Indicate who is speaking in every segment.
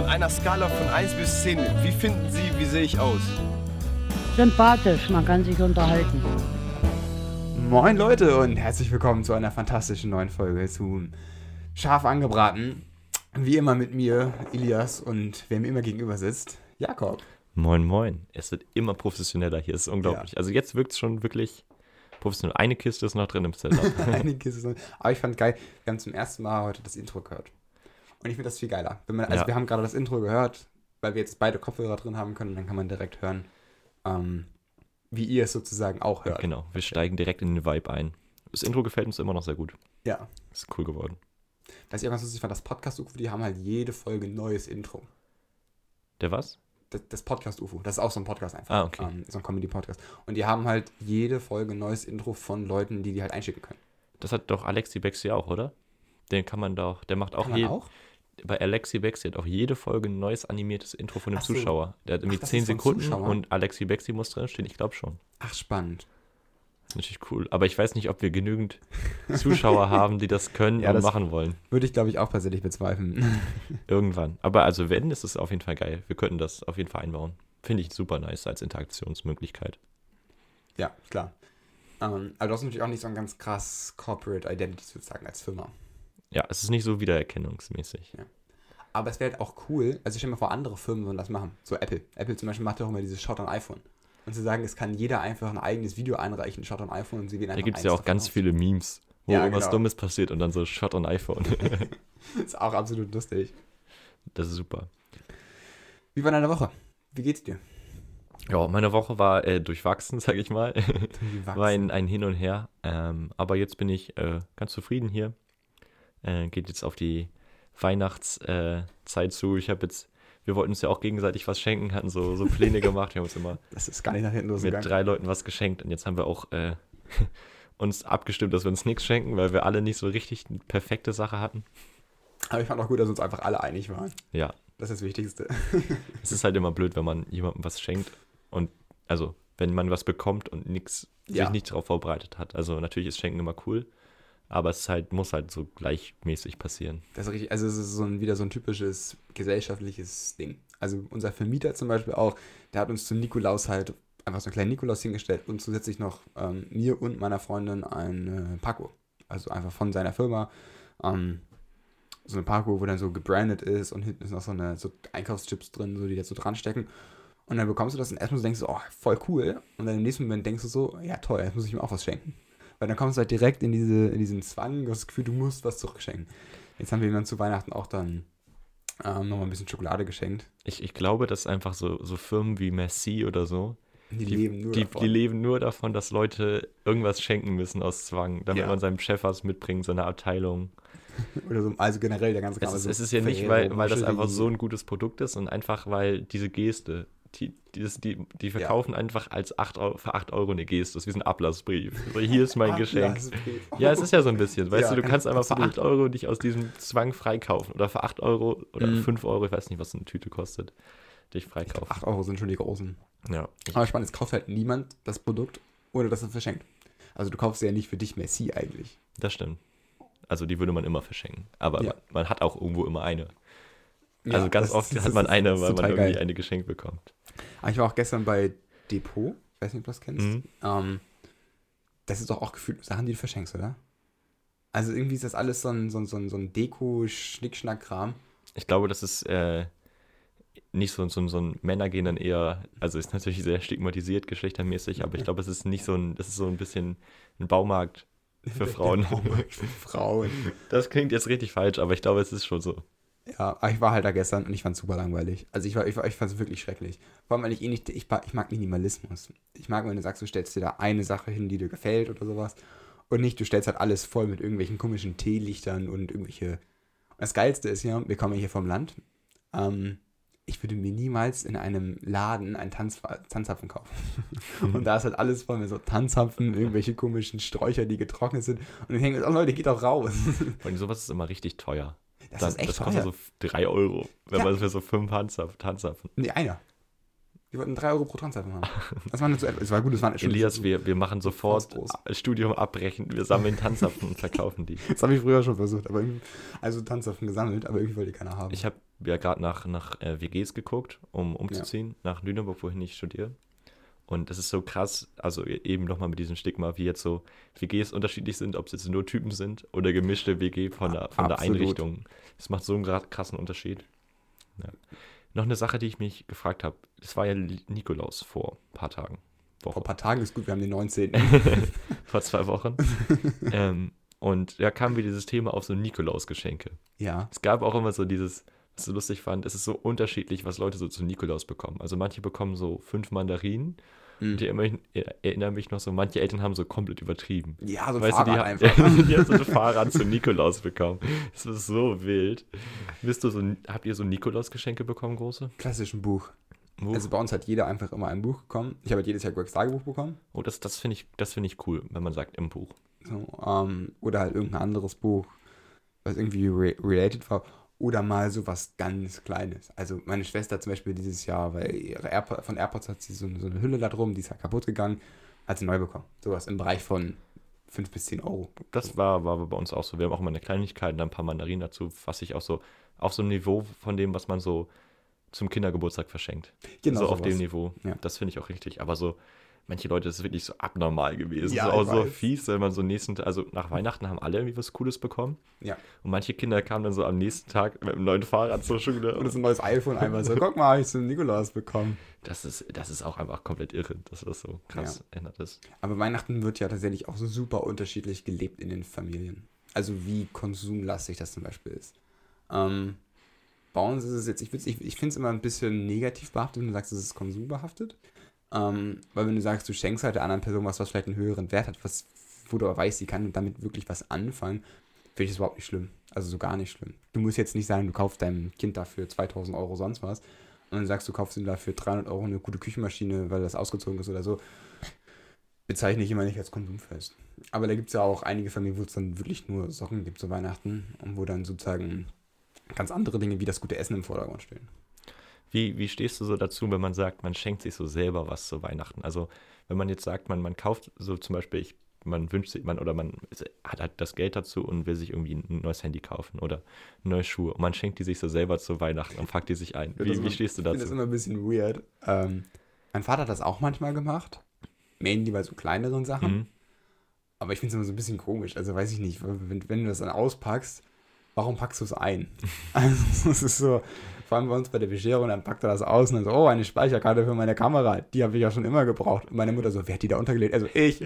Speaker 1: Von einer Skala von 1 bis 10, wie finden Sie, wie sehe ich aus?
Speaker 2: Sympathisch, man kann sich unterhalten.
Speaker 3: Moin Leute und herzlich willkommen zu einer fantastischen neuen Folge zu Scharf angebraten. Wie immer mit mir, Elias, und wer mir immer gegenüber sitzt, Jakob.
Speaker 4: Moin, moin. Es wird immer professioneller hier. Es ist unglaublich.
Speaker 3: Ja.
Speaker 4: Also jetzt wirkt es schon wirklich professionell. Eine Kiste ist noch drin im Setup.
Speaker 3: Einiges ist- Aber ich fand geil, wir haben zum ersten Mal heute das Intro gehört. Und ich finde das viel geiler. Man, also
Speaker 4: Ja.
Speaker 3: wir haben gerade das Intro gehört, weil wir jetzt beide Kopfhörer drin haben können, dann kann man direkt hören, ähm, wie ihr es sozusagen auch hört.
Speaker 4: genau. Wir steigen direkt in den Vibe ein. Das Intro gefällt uns immer noch sehr gut.
Speaker 3: Ja.
Speaker 4: Ist cool geworden.
Speaker 3: Was ich auch ganz lustig fand, das Podcast-UFO, die haben halt jede Folge ein neues Intro.
Speaker 4: Der was?
Speaker 3: Das, das Podcast-UFO, das ist auch so ein Podcast einfach.
Speaker 4: Ah, okay.
Speaker 3: Ähm, so ein Comedy-Podcast. Und die haben halt jede Folge ein neues Intro von Leuten, die die halt einschicken können.
Speaker 4: Das hat doch Alexi Bexi auch, oder? Den kann man doch, der macht auch,
Speaker 3: Kann man
Speaker 4: je,
Speaker 3: auch?
Speaker 4: Bei Alexi Bexi hat auch jede Folge ein neues animiertes Intro von dem
Speaker 3: so.
Speaker 4: Zuschauer. Der hat irgendwie
Speaker 3: Ach, das
Speaker 4: 10
Speaker 3: ist vom
Speaker 4: Sekunden
Speaker 3: Zuschauer?
Speaker 4: und Alexi Bexi muss drinstehen, ich glaube schon.
Speaker 3: Ach, spannend.
Speaker 4: Natürlich cool. Aber ich weiß nicht, ob wir genügend Zuschauer haben, die das können
Speaker 3: Ja,
Speaker 4: und
Speaker 3: das-
Speaker 4: machen wollen.
Speaker 3: Würde ich, glaube ich, auch persönlich bezweifeln.
Speaker 4: Irgendwann. Aber also wenn, ist es auf jeden Fall geil. Wir könnten das auf jeden Fall einbauen. Finde ich super nice als Interaktionsmöglichkeit.
Speaker 3: ja, klar. Ähm, aber du hast natürlich auch nicht so ein ganz krass Corporate Identity sozusagen als Firma.
Speaker 4: Ja, es ist nicht so wiedererkennungsmäßig.
Speaker 3: Aber es wäre halt auch cool, also ich stell mir vor, andere Firmen würden das machen. So Apple. Apple zum Beispiel macht ja auch immer dieses Shot on iPhone. Und zu sagen, es kann jeder einfach ein eigenes Video einreichen, Shot on iPhone, und sie wählen
Speaker 4: Da
Speaker 3: einfach
Speaker 4: gibt es ja auch ganz
Speaker 3: davon
Speaker 4: viele Memes, wo
Speaker 3: Ja,
Speaker 4: irgendwas
Speaker 3: genau.
Speaker 4: Dummes passiert und dann so Shot on iPhone.
Speaker 3: aus. ist auch absolut lustig.
Speaker 4: das ist super.
Speaker 3: Wie war deine Woche? Wie geht's dir?
Speaker 4: Ja, meine Woche war äh, durchwachsen, sag ich mal.
Speaker 3: Wie
Speaker 4: war ein, ein Hin und Her. Ähm, aber jetzt bin ich äh, ganz zufrieden hier. Äh, geht jetzt auf die Weihnachtszeit äh, zu. Ich habe jetzt, wir wollten uns ja auch gegenseitig was schenken, hatten so, so Pläne gemacht. Wir haben uns immer
Speaker 3: Das ist gar nicht nach hinten
Speaker 4: mit drei Leuten was geschenkt und jetzt haben wir auch äh, uns abgestimmt, dass wir uns nichts schenken, weil wir alle nicht so richtig eine perfekte Sache hatten.
Speaker 3: Aber ich fand auch gut, dass uns einfach alle einig waren.
Speaker 4: Ja,
Speaker 3: Das ist das Wichtigste.
Speaker 4: es ist halt immer blöd, wenn man jemandem was schenkt und also wenn man was bekommt und nix,
Speaker 3: Ja.
Speaker 4: sich nicht darauf vorbereitet hat. Also natürlich ist Schenken immer cool, aber es halt, muss halt so gleichmäßig passieren.
Speaker 3: Das ist richtig, also es ist so ein, wieder so ein typisches gesellschaftliches Ding. Also unser Vermieter zum Beispiel auch, der hat uns zum Nikolaus halt einfach so einen kleinen Nikolaus hingestellt und zusätzlich noch ähm, mir und meiner Freundin ein äh, Paco. Also einfach von seiner Firma. Ähm, so ein Paco, wo dann so gebrandet ist und hinten ist noch so eine so Einkaufschips drin, so die da so dran stecken. Und dann bekommst du das und erstmal denkst du, oh, voll cool. Und dann im nächsten Moment denkst du so, ja toll, jetzt muss ich ihm auch was schenken. Weil dann kommst du halt direkt in, diese, in diesen Zwang, du hast das Gefühl, du musst was zurückschenken. Jetzt haben wir ihm dann zu Weihnachten auch dann ähm, nochmal ein bisschen Schokolade geschenkt.
Speaker 4: Ich, ich glaube, dass einfach so, so Firmen wie Merci oder so,
Speaker 3: Die,
Speaker 4: die,
Speaker 3: leben nur
Speaker 4: die,
Speaker 3: davon.
Speaker 4: die leben nur davon, dass Leute irgendwas schenken müssen aus Zwang, damit
Speaker 3: Ja.
Speaker 4: man seinem Chef was mitbringt, seiner Abteilung.
Speaker 3: Oder so, also generell der ganze
Speaker 4: Es
Speaker 3: Kram,
Speaker 4: ist,
Speaker 3: so
Speaker 4: es ist ja nicht, weil, weil das einfach so ein gutes Produkt ist und einfach, weil diese Geste, die, die, das- die, die verkaufen einfach als 8 Euro, für 8 Euro eine Geste. Das ist wie ein Ablassbrief. So, hier ist mein Geschenk. Ja, es ist ja so ein bisschen. Weißt
Speaker 3: Ja,
Speaker 4: du, du
Speaker 3: kann-
Speaker 4: kannst einfach für
Speaker 3: absolut.
Speaker 4: 8 Euro dich aus diesem Zwang freikaufen. Oder für 8 Euro oder
Speaker 3: Mhm.
Speaker 4: 5 Euro, ich weiß nicht, was eine Tüte kostet, dich freikaufen.
Speaker 3: 8 Euro sind schon die großen.
Speaker 4: Ja.
Speaker 3: Aber spannend, es kauft halt niemand das Produkt, ohne dass es verschenkt. Also du kaufst ja nicht für dich Messi eigentlich.
Speaker 4: Das stimmt. Also die würde man immer verschenken. Aber
Speaker 3: Ja.
Speaker 4: man, man hat auch irgendwo immer eine.
Speaker 3: Ja,
Speaker 4: also ganz oft
Speaker 3: das
Speaker 4: hat
Speaker 3: ist-
Speaker 4: man eine,
Speaker 3: ist
Speaker 4: weil man irgendwie
Speaker 3: geil.
Speaker 4: eine geschenkt bekommt.
Speaker 3: Aber ich war auch gestern bei Depot, weiß nicht, ob du das kennst.
Speaker 4: Mhm.
Speaker 3: Ähm, das ist doch auch gefühlt Sachen, die du verschenkst, oder? Also irgendwie ist das alles so ein, so ein, so ein, so ein Deko-Schnickschnack-Kram.
Speaker 4: Ich glaube, das ist äh, nicht so, so, so ein Männer gehen dann eher, also ist natürlich sehr stigmatisiert geschlechtermäßig, aber ich glaube, es ist nicht so ein, das ist so ein bisschen ein Baumarkt für Frauen.
Speaker 3: Baumarkt für Frauen.
Speaker 4: Das klingt jetzt richtig falsch, aber ich glaube, es ist schon so.
Speaker 3: Ja, aber ich war halt da gestern und ich fand es super langweilig. Also ich war, ich, war, ich fand es wirklich schrecklich. Vor allem, weil ich eh nicht, ich, mag- ich mag Minimalismus. Ich mag, wenn du sagst, du stellst dir da eine Sache hin, die dir gefällt oder sowas. Und nicht, du stellst halt alles voll mit irgendwelchen komischen Teelichtern und irgendwelche. Und das Geilste ist ja, wir kommen ja hier vom Land. Ähm, ich würde mir niemals in einem Laden einen Tanz, Tanzapfen kaufen. und da ist halt alles voll mit so Tanzapfen, irgendwelche komischen Sträucher, die getrocknet sind. Und ich denke, oh Leute, geht doch raus.
Speaker 4: Und sowas ist immer richtig teuer.
Speaker 3: Das
Speaker 4: Dann-
Speaker 3: ist echt
Speaker 4: das
Speaker 3: teuer.
Speaker 4: kostet so 3 Euro, wenn
Speaker 3: Ja.
Speaker 4: man für so fünf Tanzapfen. Tanzapfen.
Speaker 3: nee, einer. Die wollten 3 Euro pro Transaffen haben. Das war nicht so, es war gut, es war schon
Speaker 4: Elias, wir, wir machen sofort das Studium abbrechen. Wir sammeln Tanzapfen und verkaufen die.
Speaker 3: Das habe ich früher schon versucht, aber also Tanzapfen gesammelt, aber irgendwie wollte keiner haben.
Speaker 4: Ich habe ja gerade nach, nach äh, WGs geguckt, um umzuziehen, nach Lüneburg, wohin ich studiere. Und das ist so krass, also eben nochmal mit diesem Stigma, wie jetzt so WGs unterschiedlich sind, ob es jetzt nur Typen sind oder gemischte WG von der, von der. Einrichtung. Das macht so einen krassen Unterschied. Ja. Noch eine Sache, die ich mich gefragt habe. Es war ja Nikolaus vor ein paar Tagen.
Speaker 3: Vor
Speaker 4: Woche.
Speaker 3: ein paar Tagen ist gut, wir haben den 19.
Speaker 4: vor zwei Wochen. ähm, und da kam wieder dieses Thema auf so Nikolausgeschenke.
Speaker 3: ja.
Speaker 4: Es gab auch immer so dieses, was ich so lustig fand, es ist so unterschiedlich, was Leute so zu Nikolaus bekommen. Also manche bekommen so fünf Mandarinen.
Speaker 3: Mhm.
Speaker 4: Und die immer, erinnern mich noch so, manche Eltern haben so komplett übertrieben.
Speaker 3: Ja, so ein
Speaker 4: Weißt du, die,
Speaker 3: Fahrrad
Speaker 4: haben-
Speaker 3: einfach.
Speaker 4: die haben so ein Fahrrad zu Nikolaus bekommen. Das ist so wild. Bist du so, habt ihr so Nikolausgeschenke bekommen, große?
Speaker 3: Klassischen Buch.
Speaker 4: Wo?
Speaker 3: Also bei uns hat jeder einfach immer ein Buch bekommen. Ich habe halt jedes Jahr Gregs Tagebuch bekommen.
Speaker 4: oh, das, das finde ich, das finde ich cool, wenn man sagt im Buch.
Speaker 3: So, ähm, oder halt irgendein anderes Buch, was irgendwie re related war. Oder mal so was ganz Kleines. Also meine Schwester zum Beispiel dieses Jahr, weil ihre Airpo von AirPods hat sie so, eine- so eine Hülle da drum, die ist ja kaputt gegangen, hat sie neu bekommen. Sowas im Bereich von 5 bis 10 Euro.
Speaker 4: Das war, war bei uns auch so. Wir haben auch immer eine Kleinigkeit und dann ein paar Mandarinen dazu, was ich auch so auf so einem Niveau von dem, was man so zum Kindergeburtstag verschenkt. so auf
Speaker 3: sowas.
Speaker 4: dem Niveau.
Speaker 3: Ja.
Speaker 4: Das finde ich auch richtig. Aber so, manche Leute, das ist wirklich so abnormal gewesen.
Speaker 3: Ja,
Speaker 4: so, auch
Speaker 3: ich
Speaker 4: so fies, wenn man so nächsten Tag, also nach Weihnachten haben alle irgendwie was Cooles bekommen.
Speaker 3: Ja.
Speaker 4: Und manche Kinder kamen dann so am nächsten Tag mit einem neuen Fahrrad zur Schule.
Speaker 3: Und das ist ein neues iPhone einmal so, guck mal, hab ich zum Nikolaus bekommen.
Speaker 4: Das ist, das ist auch einfach komplett irre, dass das so krass ändert ist.
Speaker 3: Aber Weihnachten wird ja tatsächlich auch so super unterschiedlich gelebt in den Familien. Also wie konsumlastig das zum Beispiel ist. Ähm, bei uns ist es jetzt, ich, ich, ich finde es immer ein bisschen negativ behaftet, wenn du sagst, es ist konsumbehaftet. Ähm, weil wenn du sagst, du schenkst halt der anderen Person was, was vielleicht einen höheren Wert hat, was, wo du aber weißt, sie kann damit wirklich was anfangen, finde ich das überhaupt nicht schlimm. Also so gar nicht schlimm. Du musst jetzt nicht sagen, du kaufst deinem Kind dafür 2000 Euro sonst was und dann sagst du, kaufst ihm dafür 300 Euro eine gute Küchenmaschine, weil das ausgezogen ist oder so. Bezeichne ich immer nicht als konsumfest. Aber da gibt es ja auch einige Familien, wo es dann wirklich nur Socken gibt zu Weihnachten und wo dann sozusagen ganz andere Dinge wie das gute Essen im Vordergrund stehen.
Speaker 4: Wie, wie stehst du so dazu, wenn man sagt, man schenkt sich so selber was zu Weihnachten? Also, wenn man jetzt sagt, man, man kauft so zum Beispiel, ich, man wünscht sich, man oder man hat halt das Geld dazu und will sich irgendwie ein neues Handy kaufen oder neue Schuhe und man schenkt die sich so selber zu Weihnachten und packt die sich ein. Wie, wie stehst du
Speaker 3: Ich finde das
Speaker 4: dazu?
Speaker 3: immer ein bisschen weird. Ähm, mein Vater hat das auch manchmal gemacht. Mainly bei so kleineren Sachen.
Speaker 4: Mhm.
Speaker 3: Aber ich finde es immer so ein bisschen komisch. Also weiß ich nicht, wenn, wenn du das dann auspackst, warum packst du es ein? Also es ist so, allem bei uns bei der Bescherung, dann packt er das aus und dann so, oh, eine Speicherkarte für meine Kamera, die habe ich ja schon immer gebraucht. Und meine Mutter so, wer hat die da untergelegt? Also ich.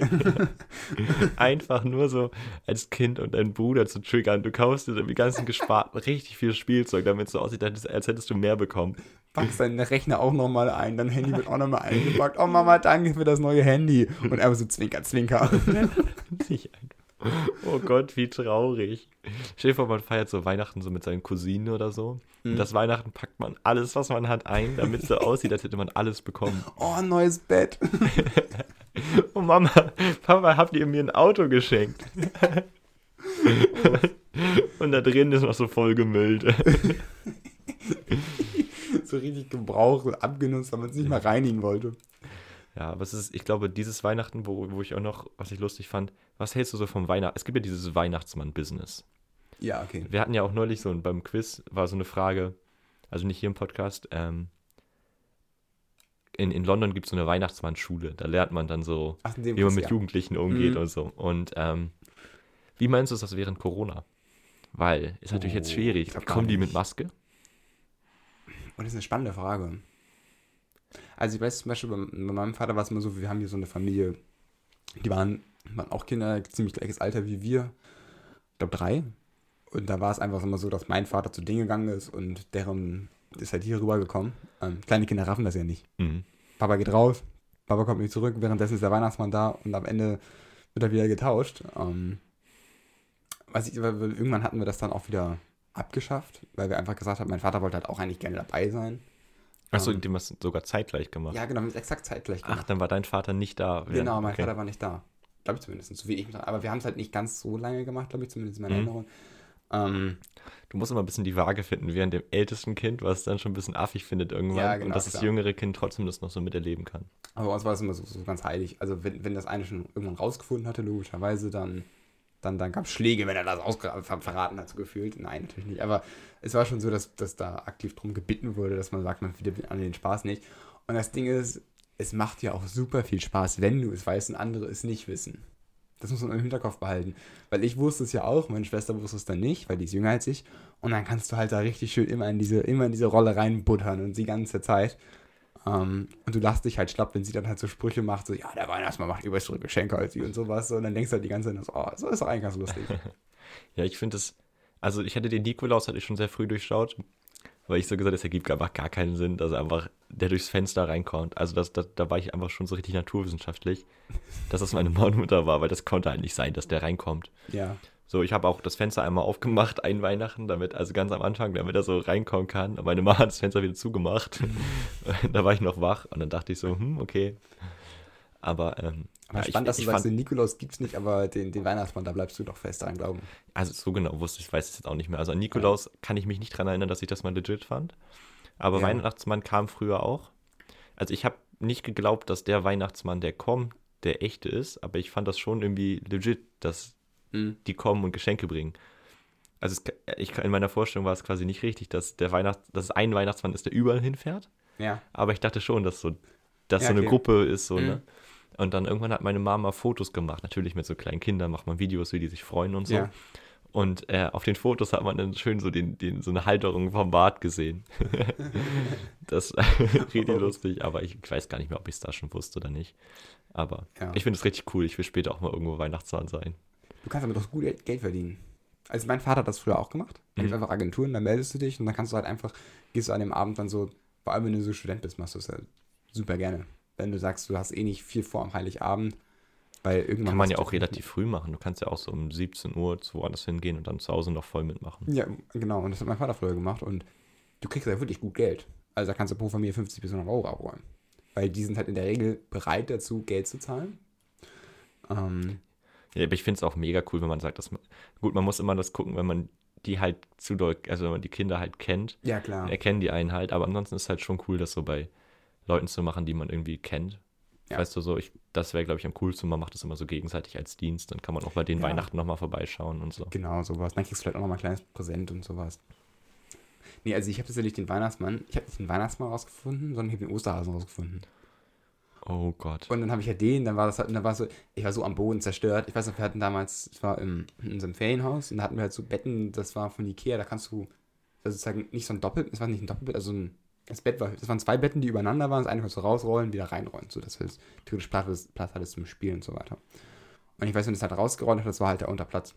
Speaker 4: Einfach nur so als Kind und deinen Bruder zu triggern. Du kaufst dir die ganzen gesparten, richtig viel Spielzeug, damit es so aussieht, als als hättest du mehr bekommen.
Speaker 3: packst deinen Rechner auch nochmal ein, dein Handy wird auch nochmal eingepackt. Oh Mama, danke für das neue Handy. Und einfach so Zwinker, Zwinker.
Speaker 4: Nicht einfach. Oh Gott, wie traurig. Stell dir vor, man feiert so Weihnachten so mit seinen Cousinen oder so.
Speaker 3: Mhm.
Speaker 4: Und das Weihnachten packt man alles, was man hat, ein, damit es so aussieht, als hätte man alles bekommen.
Speaker 3: Oh, ein neues Bett.
Speaker 4: Oh Mama, Papa, habt ihr mir ein Auto geschenkt? Und da drin ist noch so voll gemüllt.
Speaker 3: so richtig gebraucht und abgenutzt, weil man es nicht mal reinigen wollte.
Speaker 4: Ja, aber es ist, ich glaube, dieses Weihnachten, wo, wo ich auch noch, was ich lustig fand, was hältst du so vom Weihnachten? Es gibt ja dieses Weihnachtsmann-Business.
Speaker 3: Ja, okay.
Speaker 4: Wir hatten ja auch neulich so beim Quiz war so eine Frage, also nicht hier im Podcast, ähm, in, in London gibt es so eine Weihnachtsmann-Schule. Da lernt man dann so,
Speaker 3: Ach,
Speaker 4: wie man mit
Speaker 3: ja.
Speaker 4: Jugendlichen umgeht
Speaker 3: Mhm.
Speaker 4: und so. Und ähm, wie meinst du das während Corona? Weil, ist natürlich jetzt
Speaker 3: Oh,
Speaker 4: schwierig.
Speaker 3: glaub gar
Speaker 4: Kommen die mit. Maske?
Speaker 3: Und das ist eine spannende Frage. Also ich weiß zum Beispiel, bei, bei meinem Vater war es immer so, wir haben hier so eine Familie, die waren, waren auch Kinder, ziemlich gleiches Alter wie wir. Ich glaube drei. Und da war es einfach immer so, dass mein Vater zu denen gegangen ist und deren ist halt hier rübergekommen. Ähm, kleine Kinder raffen das ja nicht.
Speaker 4: Mhm.
Speaker 3: Papa geht raus, Papa kommt nicht zurück, währenddessen ist der Weihnachtsmann da und am Ende wird er wieder getauscht. Ähm, weiß ich, irgendwann hatten wir das dann auch wieder abgeschafft, weil wir einfach gesagt haben, mein Vater wollte halt auch eigentlich gerne dabei sein.
Speaker 4: Achso,
Speaker 3: Ähm,
Speaker 4: dem hast du sogar zeitgleich gemacht.
Speaker 3: Ja, genau, wir haben es exakt zeitgleich
Speaker 4: Ach,
Speaker 3: gemacht.
Speaker 4: dann war dein Vater nicht da.
Speaker 3: genau, mein
Speaker 4: okay.
Speaker 3: Vater war nicht da. Glaube ich zumindest, so wie ich. Aber wir haben es halt nicht ganz so lange gemacht, glaube ich, zumindest in meiner
Speaker 4: Mhm.
Speaker 3: Erinnerung. Ähm,
Speaker 4: Du musst immer ein bisschen die Waage finden, während dem ältesten Kind, was es dann schon ein bisschen affig findet irgendwann.
Speaker 3: Ja, genau,
Speaker 4: und dass das
Speaker 3: klar.
Speaker 4: jüngere Kind trotzdem das noch so miterleben kann.
Speaker 3: aber bei uns war es immer so, so ganz heilig. Also wenn, wenn das eine schon irgendwann rausgefunden hatte, logischerweise, dann, dann, dann gab es Schläge, wenn er das verraten hat, so gefühlt. Nein, natürlich nicht. Aber es war schon so, dass, dass da aktiv drum gebeten wurde, dass man sagt, man findet an den Spaß nicht. Und das Ding ist, es macht ja auch super viel Spaß, wenn du es weißt und andere es nicht wissen. Das muss man im Hinterkopf behalten. Weil ich wusste es ja auch, meine Schwester wusste es dann nicht, weil die ist jünger als ich. Und dann kannst du halt da richtig schön immer in diese, immer in diese Rolle reinbuttern und die ganze Zeit. Ähm, und du lachst dich halt schlapp, wenn sie dann halt so Sprüche macht, so, ja, der Weihnachtsmann macht überstere Geschenke als sie und sowas. So, und dann denkst du halt die ganze Zeit, so, oh, so ist doch eigentlich ganz lustig.
Speaker 4: Ja, ich finde es, also ich hatte den Nikolaus, hatte ich schon sehr früh durchschaut, weil ich so gesagt habe, es ergibt einfach gar keinen Sinn, dass er einfach der durchs Fenster reinkommt. Also das, das, da war ich einfach schon so richtig naturwissenschaftlich, dass das meine Mutter war, weil das konnte halt nicht sein, dass der reinkommt.
Speaker 3: ja.
Speaker 4: So, ich habe auch das Fenster einmal aufgemacht, ein Weihnachten, damit, also ganz am Anfang, damit er so reinkommen kann. Und meine Mama hat das Fenster wieder zugemacht. da war ich noch wach und dann dachte ich so, hm, okay. Aber, ähm,
Speaker 3: Aber
Speaker 4: ja,
Speaker 3: spannend, dass
Speaker 4: ich,
Speaker 3: du
Speaker 4: ich
Speaker 3: sagst, den Nikolaus gibt's nicht, aber den, den Weihnachtsmann, da bleibst du doch fest dran glauben.
Speaker 4: also so genau wusste ich, weiß es jetzt auch nicht mehr. Also an Nikolaus kann ich mich nicht dran erinnern, dass ich das mal legit fand. Aber
Speaker 3: Ja.
Speaker 4: Weihnachtsmann kam früher auch. Also ich habe nicht geglaubt, dass der Weihnachtsmann, der kommt, der echte ist, aber ich fand das schon irgendwie legit, dass
Speaker 3: Mhm.
Speaker 4: die kommen und Geschenke bringen. Also es, ich, in meiner Vorstellung war es quasi nicht richtig, dass der Weihnachts, dass es ein Weihnachtsmann ist, der überall hinfährt.
Speaker 3: Ja.
Speaker 4: Aber ich dachte schon, dass so, dass
Speaker 3: Ja,
Speaker 4: so eine
Speaker 3: okay.
Speaker 4: Gruppe ist so,
Speaker 3: Mhm.
Speaker 4: ne? Und dann irgendwann hat meine Mama Fotos gemacht. Natürlich mit so kleinen Kindern macht man Videos, wie die sich freuen und so.
Speaker 3: Ja.
Speaker 4: Und äh, auf den Fotos hat man dann schön so den, den, so eine Halterung vom Bart gesehen. das richtig lustig, aber ich weiß gar nicht mehr, ob ich es da schon wusste oder nicht. Aber
Speaker 3: Ja.
Speaker 4: ich finde es richtig cool. Ich will später auch mal irgendwo Weihnachtsmann sein.
Speaker 3: Du kannst damit auch gut Geld verdienen. Also mein Vater hat das früher auch gemacht. Da gibt
Speaker 4: Mhm.
Speaker 3: einfach Agenturen, dann meldest du dich und dann kannst du halt einfach, gehst du an dem Abend dann so, vor allem wenn du so Student bist, machst du es halt super gerne. Wenn du sagst, du hast eh nicht viel vor am Heiligabend, weil irgendwann...
Speaker 4: Kann man ja auch relativ früh machen. Du kannst ja auch so um 17 Uhr zu woanders hingehen und dann zu Hause noch voll mitmachen.
Speaker 3: Ja, genau. Und das hat mein Vater früher gemacht und du kriegst ja wirklich gut Geld. Also da kannst du pro Familie 50 bis 100 Euro abräumen. Weil die sind halt in der Regel bereit dazu, Geld zu zahlen. Ähm,
Speaker 4: Ja, aber ich finde es auch mega cool, wenn man sagt, dass man, gut, man muss immer das gucken, wenn man die halt zu doll, also wenn man die Kinder halt kennt,
Speaker 3: ja, klar.
Speaker 4: erkennen die einen halt, aber ansonsten ist es halt schon cool, das so bei Leuten zu machen, die man irgendwie kennt.
Speaker 3: Ja.
Speaker 4: Weißt du, so, ich, das wäre, glaube ich, am coolsten, man macht das immer so gegenseitig als Dienst, dann kann man auch bei den
Speaker 3: Ja.
Speaker 4: Weihnachten nochmal vorbeischauen und so.
Speaker 3: Genau, sowas. Dann kriegst du vielleicht auch nochmal ein kleines Präsent und sowas. Nee, also ich habe tatsächlich den Weihnachtsmann, ich habe nicht den Weihnachtsmann rausgefunden, sondern ich habe den Osterhasen rausgefunden.
Speaker 4: Oh Gott.
Speaker 3: Und dann habe ich ja den, dann war das halt, dann war so, ich war so am Boden zerstört. Ich weiß noch, wir hatten damals, es war im, in unserem Ferienhaus, und da hatten wir halt so Betten, das war von Ikea, da kannst du, das ist sozusagen nicht so ein Doppel, es war nicht ein Doppelbett, also ein, das Bett war, das waren zwei Betten, die übereinander waren, das eine konntest du rausrollen, wieder reinrollen, so dass du jetzt theoretisch Platz, Platz hattest zum Spielen und so weiter. Und ich weiß, wenn das halt rausgerollt hat, das war halt der Unterplatz.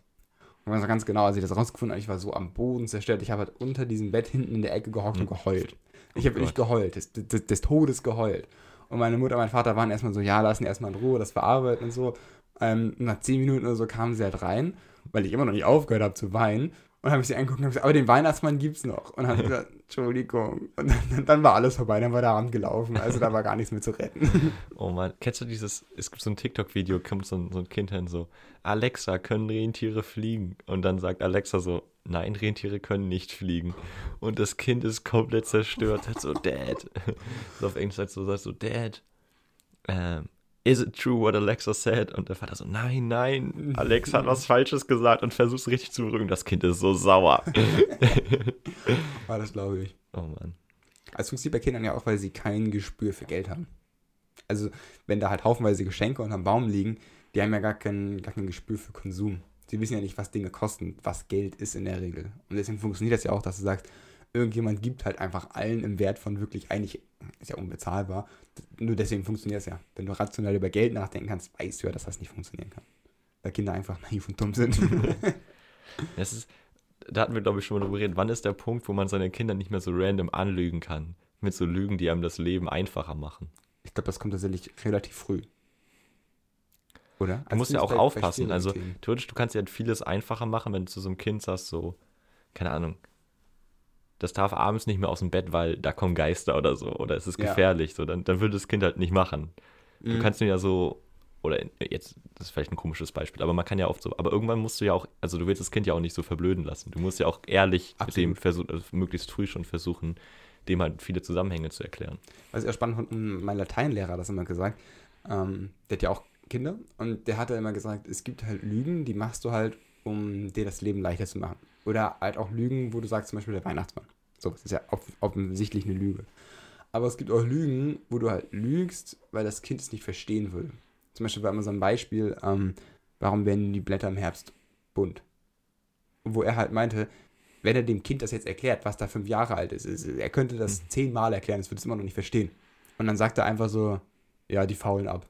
Speaker 3: Und ich weiß ganz genau, als ich das rausgefunden habe, ich war so am Boden zerstört, ich habe halt unter diesem Bett hinten in der Ecke gehockt und geheult. Ich habe wirklich geheult, des, des, des Todes geheult. Und meine Mutter und mein Vater waren erstmal so, ja, lassen erstmal in Ruhe, das verarbeiten und so. Ähm, nach zehn Minuten oder so kamen sie halt rein, weil ich immer noch nicht aufgehört habe zu weinen. Und habe ich sie angeguckt und habe gesagt, aber den Weihnachtsmann gibt's noch. Und sie gesagt, Entschuldigung. Und dann, dann war alles vorbei, dann war der Abend gelaufen. Also da war gar nichts mehr zu retten.
Speaker 4: Oh Mann, kennst du dieses, es gibt so ein TikTok-Video, kommt so ein, so ein Kind hin so, Alexa, können Rentiere fliegen? Und dann sagt Alexa so, nein, Rentiere können nicht fliegen. Und das Kind ist komplett zerstört, hat so, Dad. So auf Englisch sagt so, sagt so, Dad, ähm, is it true what Alexa said? Und der Vater so, nein, nein, Alexa hat was Falsches gesagt und versucht es richtig zu beruhigen. Das Kind ist so sauer.
Speaker 3: War das, glaube ich.
Speaker 4: Oh Mann.
Speaker 3: Also funktioniert bei Kindern ja auch, weil sie kein Gespür für Geld haben. Also, wenn da halt haufenweise Geschenke unterm Baum liegen, die haben ja gar kein, gar kein Gespür für Konsum. Sie wissen ja nicht, was Dinge kosten, was Geld ist in der Regel. Und deswegen funktioniert das ja auch, dass du sagst, irgendjemand gibt halt einfach allen im Wert von wirklich eigentlich, ist ja unbezahlbar. Nur deswegen funktioniert es ja. Wenn du rational über Geld nachdenken kannst, weißt du ja, dass das nicht funktionieren kann. Weil Kinder einfach naiv und dumm sind.
Speaker 4: Das ist, da hatten wir, glaube ich, schon mal drüber geredet. Wann ist der Punkt, wo man seine Kinder nicht mehr so random anlügen kann? Mit so Lügen, die einem das Leben einfacher machen.
Speaker 3: ich glaube, das kommt tatsächlich relativ früh. Oder?
Speaker 4: Du musst ja auch aufpassen. Also, theoretisch, du kannst ja vieles einfacher machen, wenn du zu so einem Kind sagst, so, keine Ahnung, das darf abends nicht mehr aus dem Bett, weil da kommen Geister oder so, oder es ist
Speaker 3: Ja.
Speaker 4: gefährlich, so, dann, dann würde das Kind halt nicht machen. Du
Speaker 3: Mhm.
Speaker 4: kannst ihm ja so oder jetzt, das ist vielleicht ein komisches Beispiel, aber man kann ja oft so, aber irgendwann musst du ja auch, also du willst das Kind ja auch nicht so verblöden lassen. Du musst ja auch ehrlich mit dem
Speaker 3: Absolut.
Speaker 4: versuchen, also möglichst früh schon versuchen, dem halt viele Zusammenhänge zu erklären.
Speaker 3: Was ich auch spannend fand, mein Lateinlehrer hat das immer gesagt. Ähm, der hat ja auch Kinder und der hat immer gesagt, es gibt halt Lügen, die machst du halt, um dir das Leben leichter zu machen. Oder halt auch Lügen, wo du sagst, zum Beispiel der Weihnachtsmann. So, das ist ja off offensichtlich eine Lüge. Aber es gibt auch Lügen, wo du halt lügst, weil das Kind es nicht verstehen will. Zum Beispiel war immer so ein Beispiel, ähm, warum werden die Blätter im Herbst bunt? Wo er halt meinte, wenn er dem Kind das jetzt erklärt, was da fünf Jahre alt ist, ist er könnte das zehnmal erklären, es würde es immer noch nicht verstehen. Und dann sagt er einfach so, ja, die faulen ab.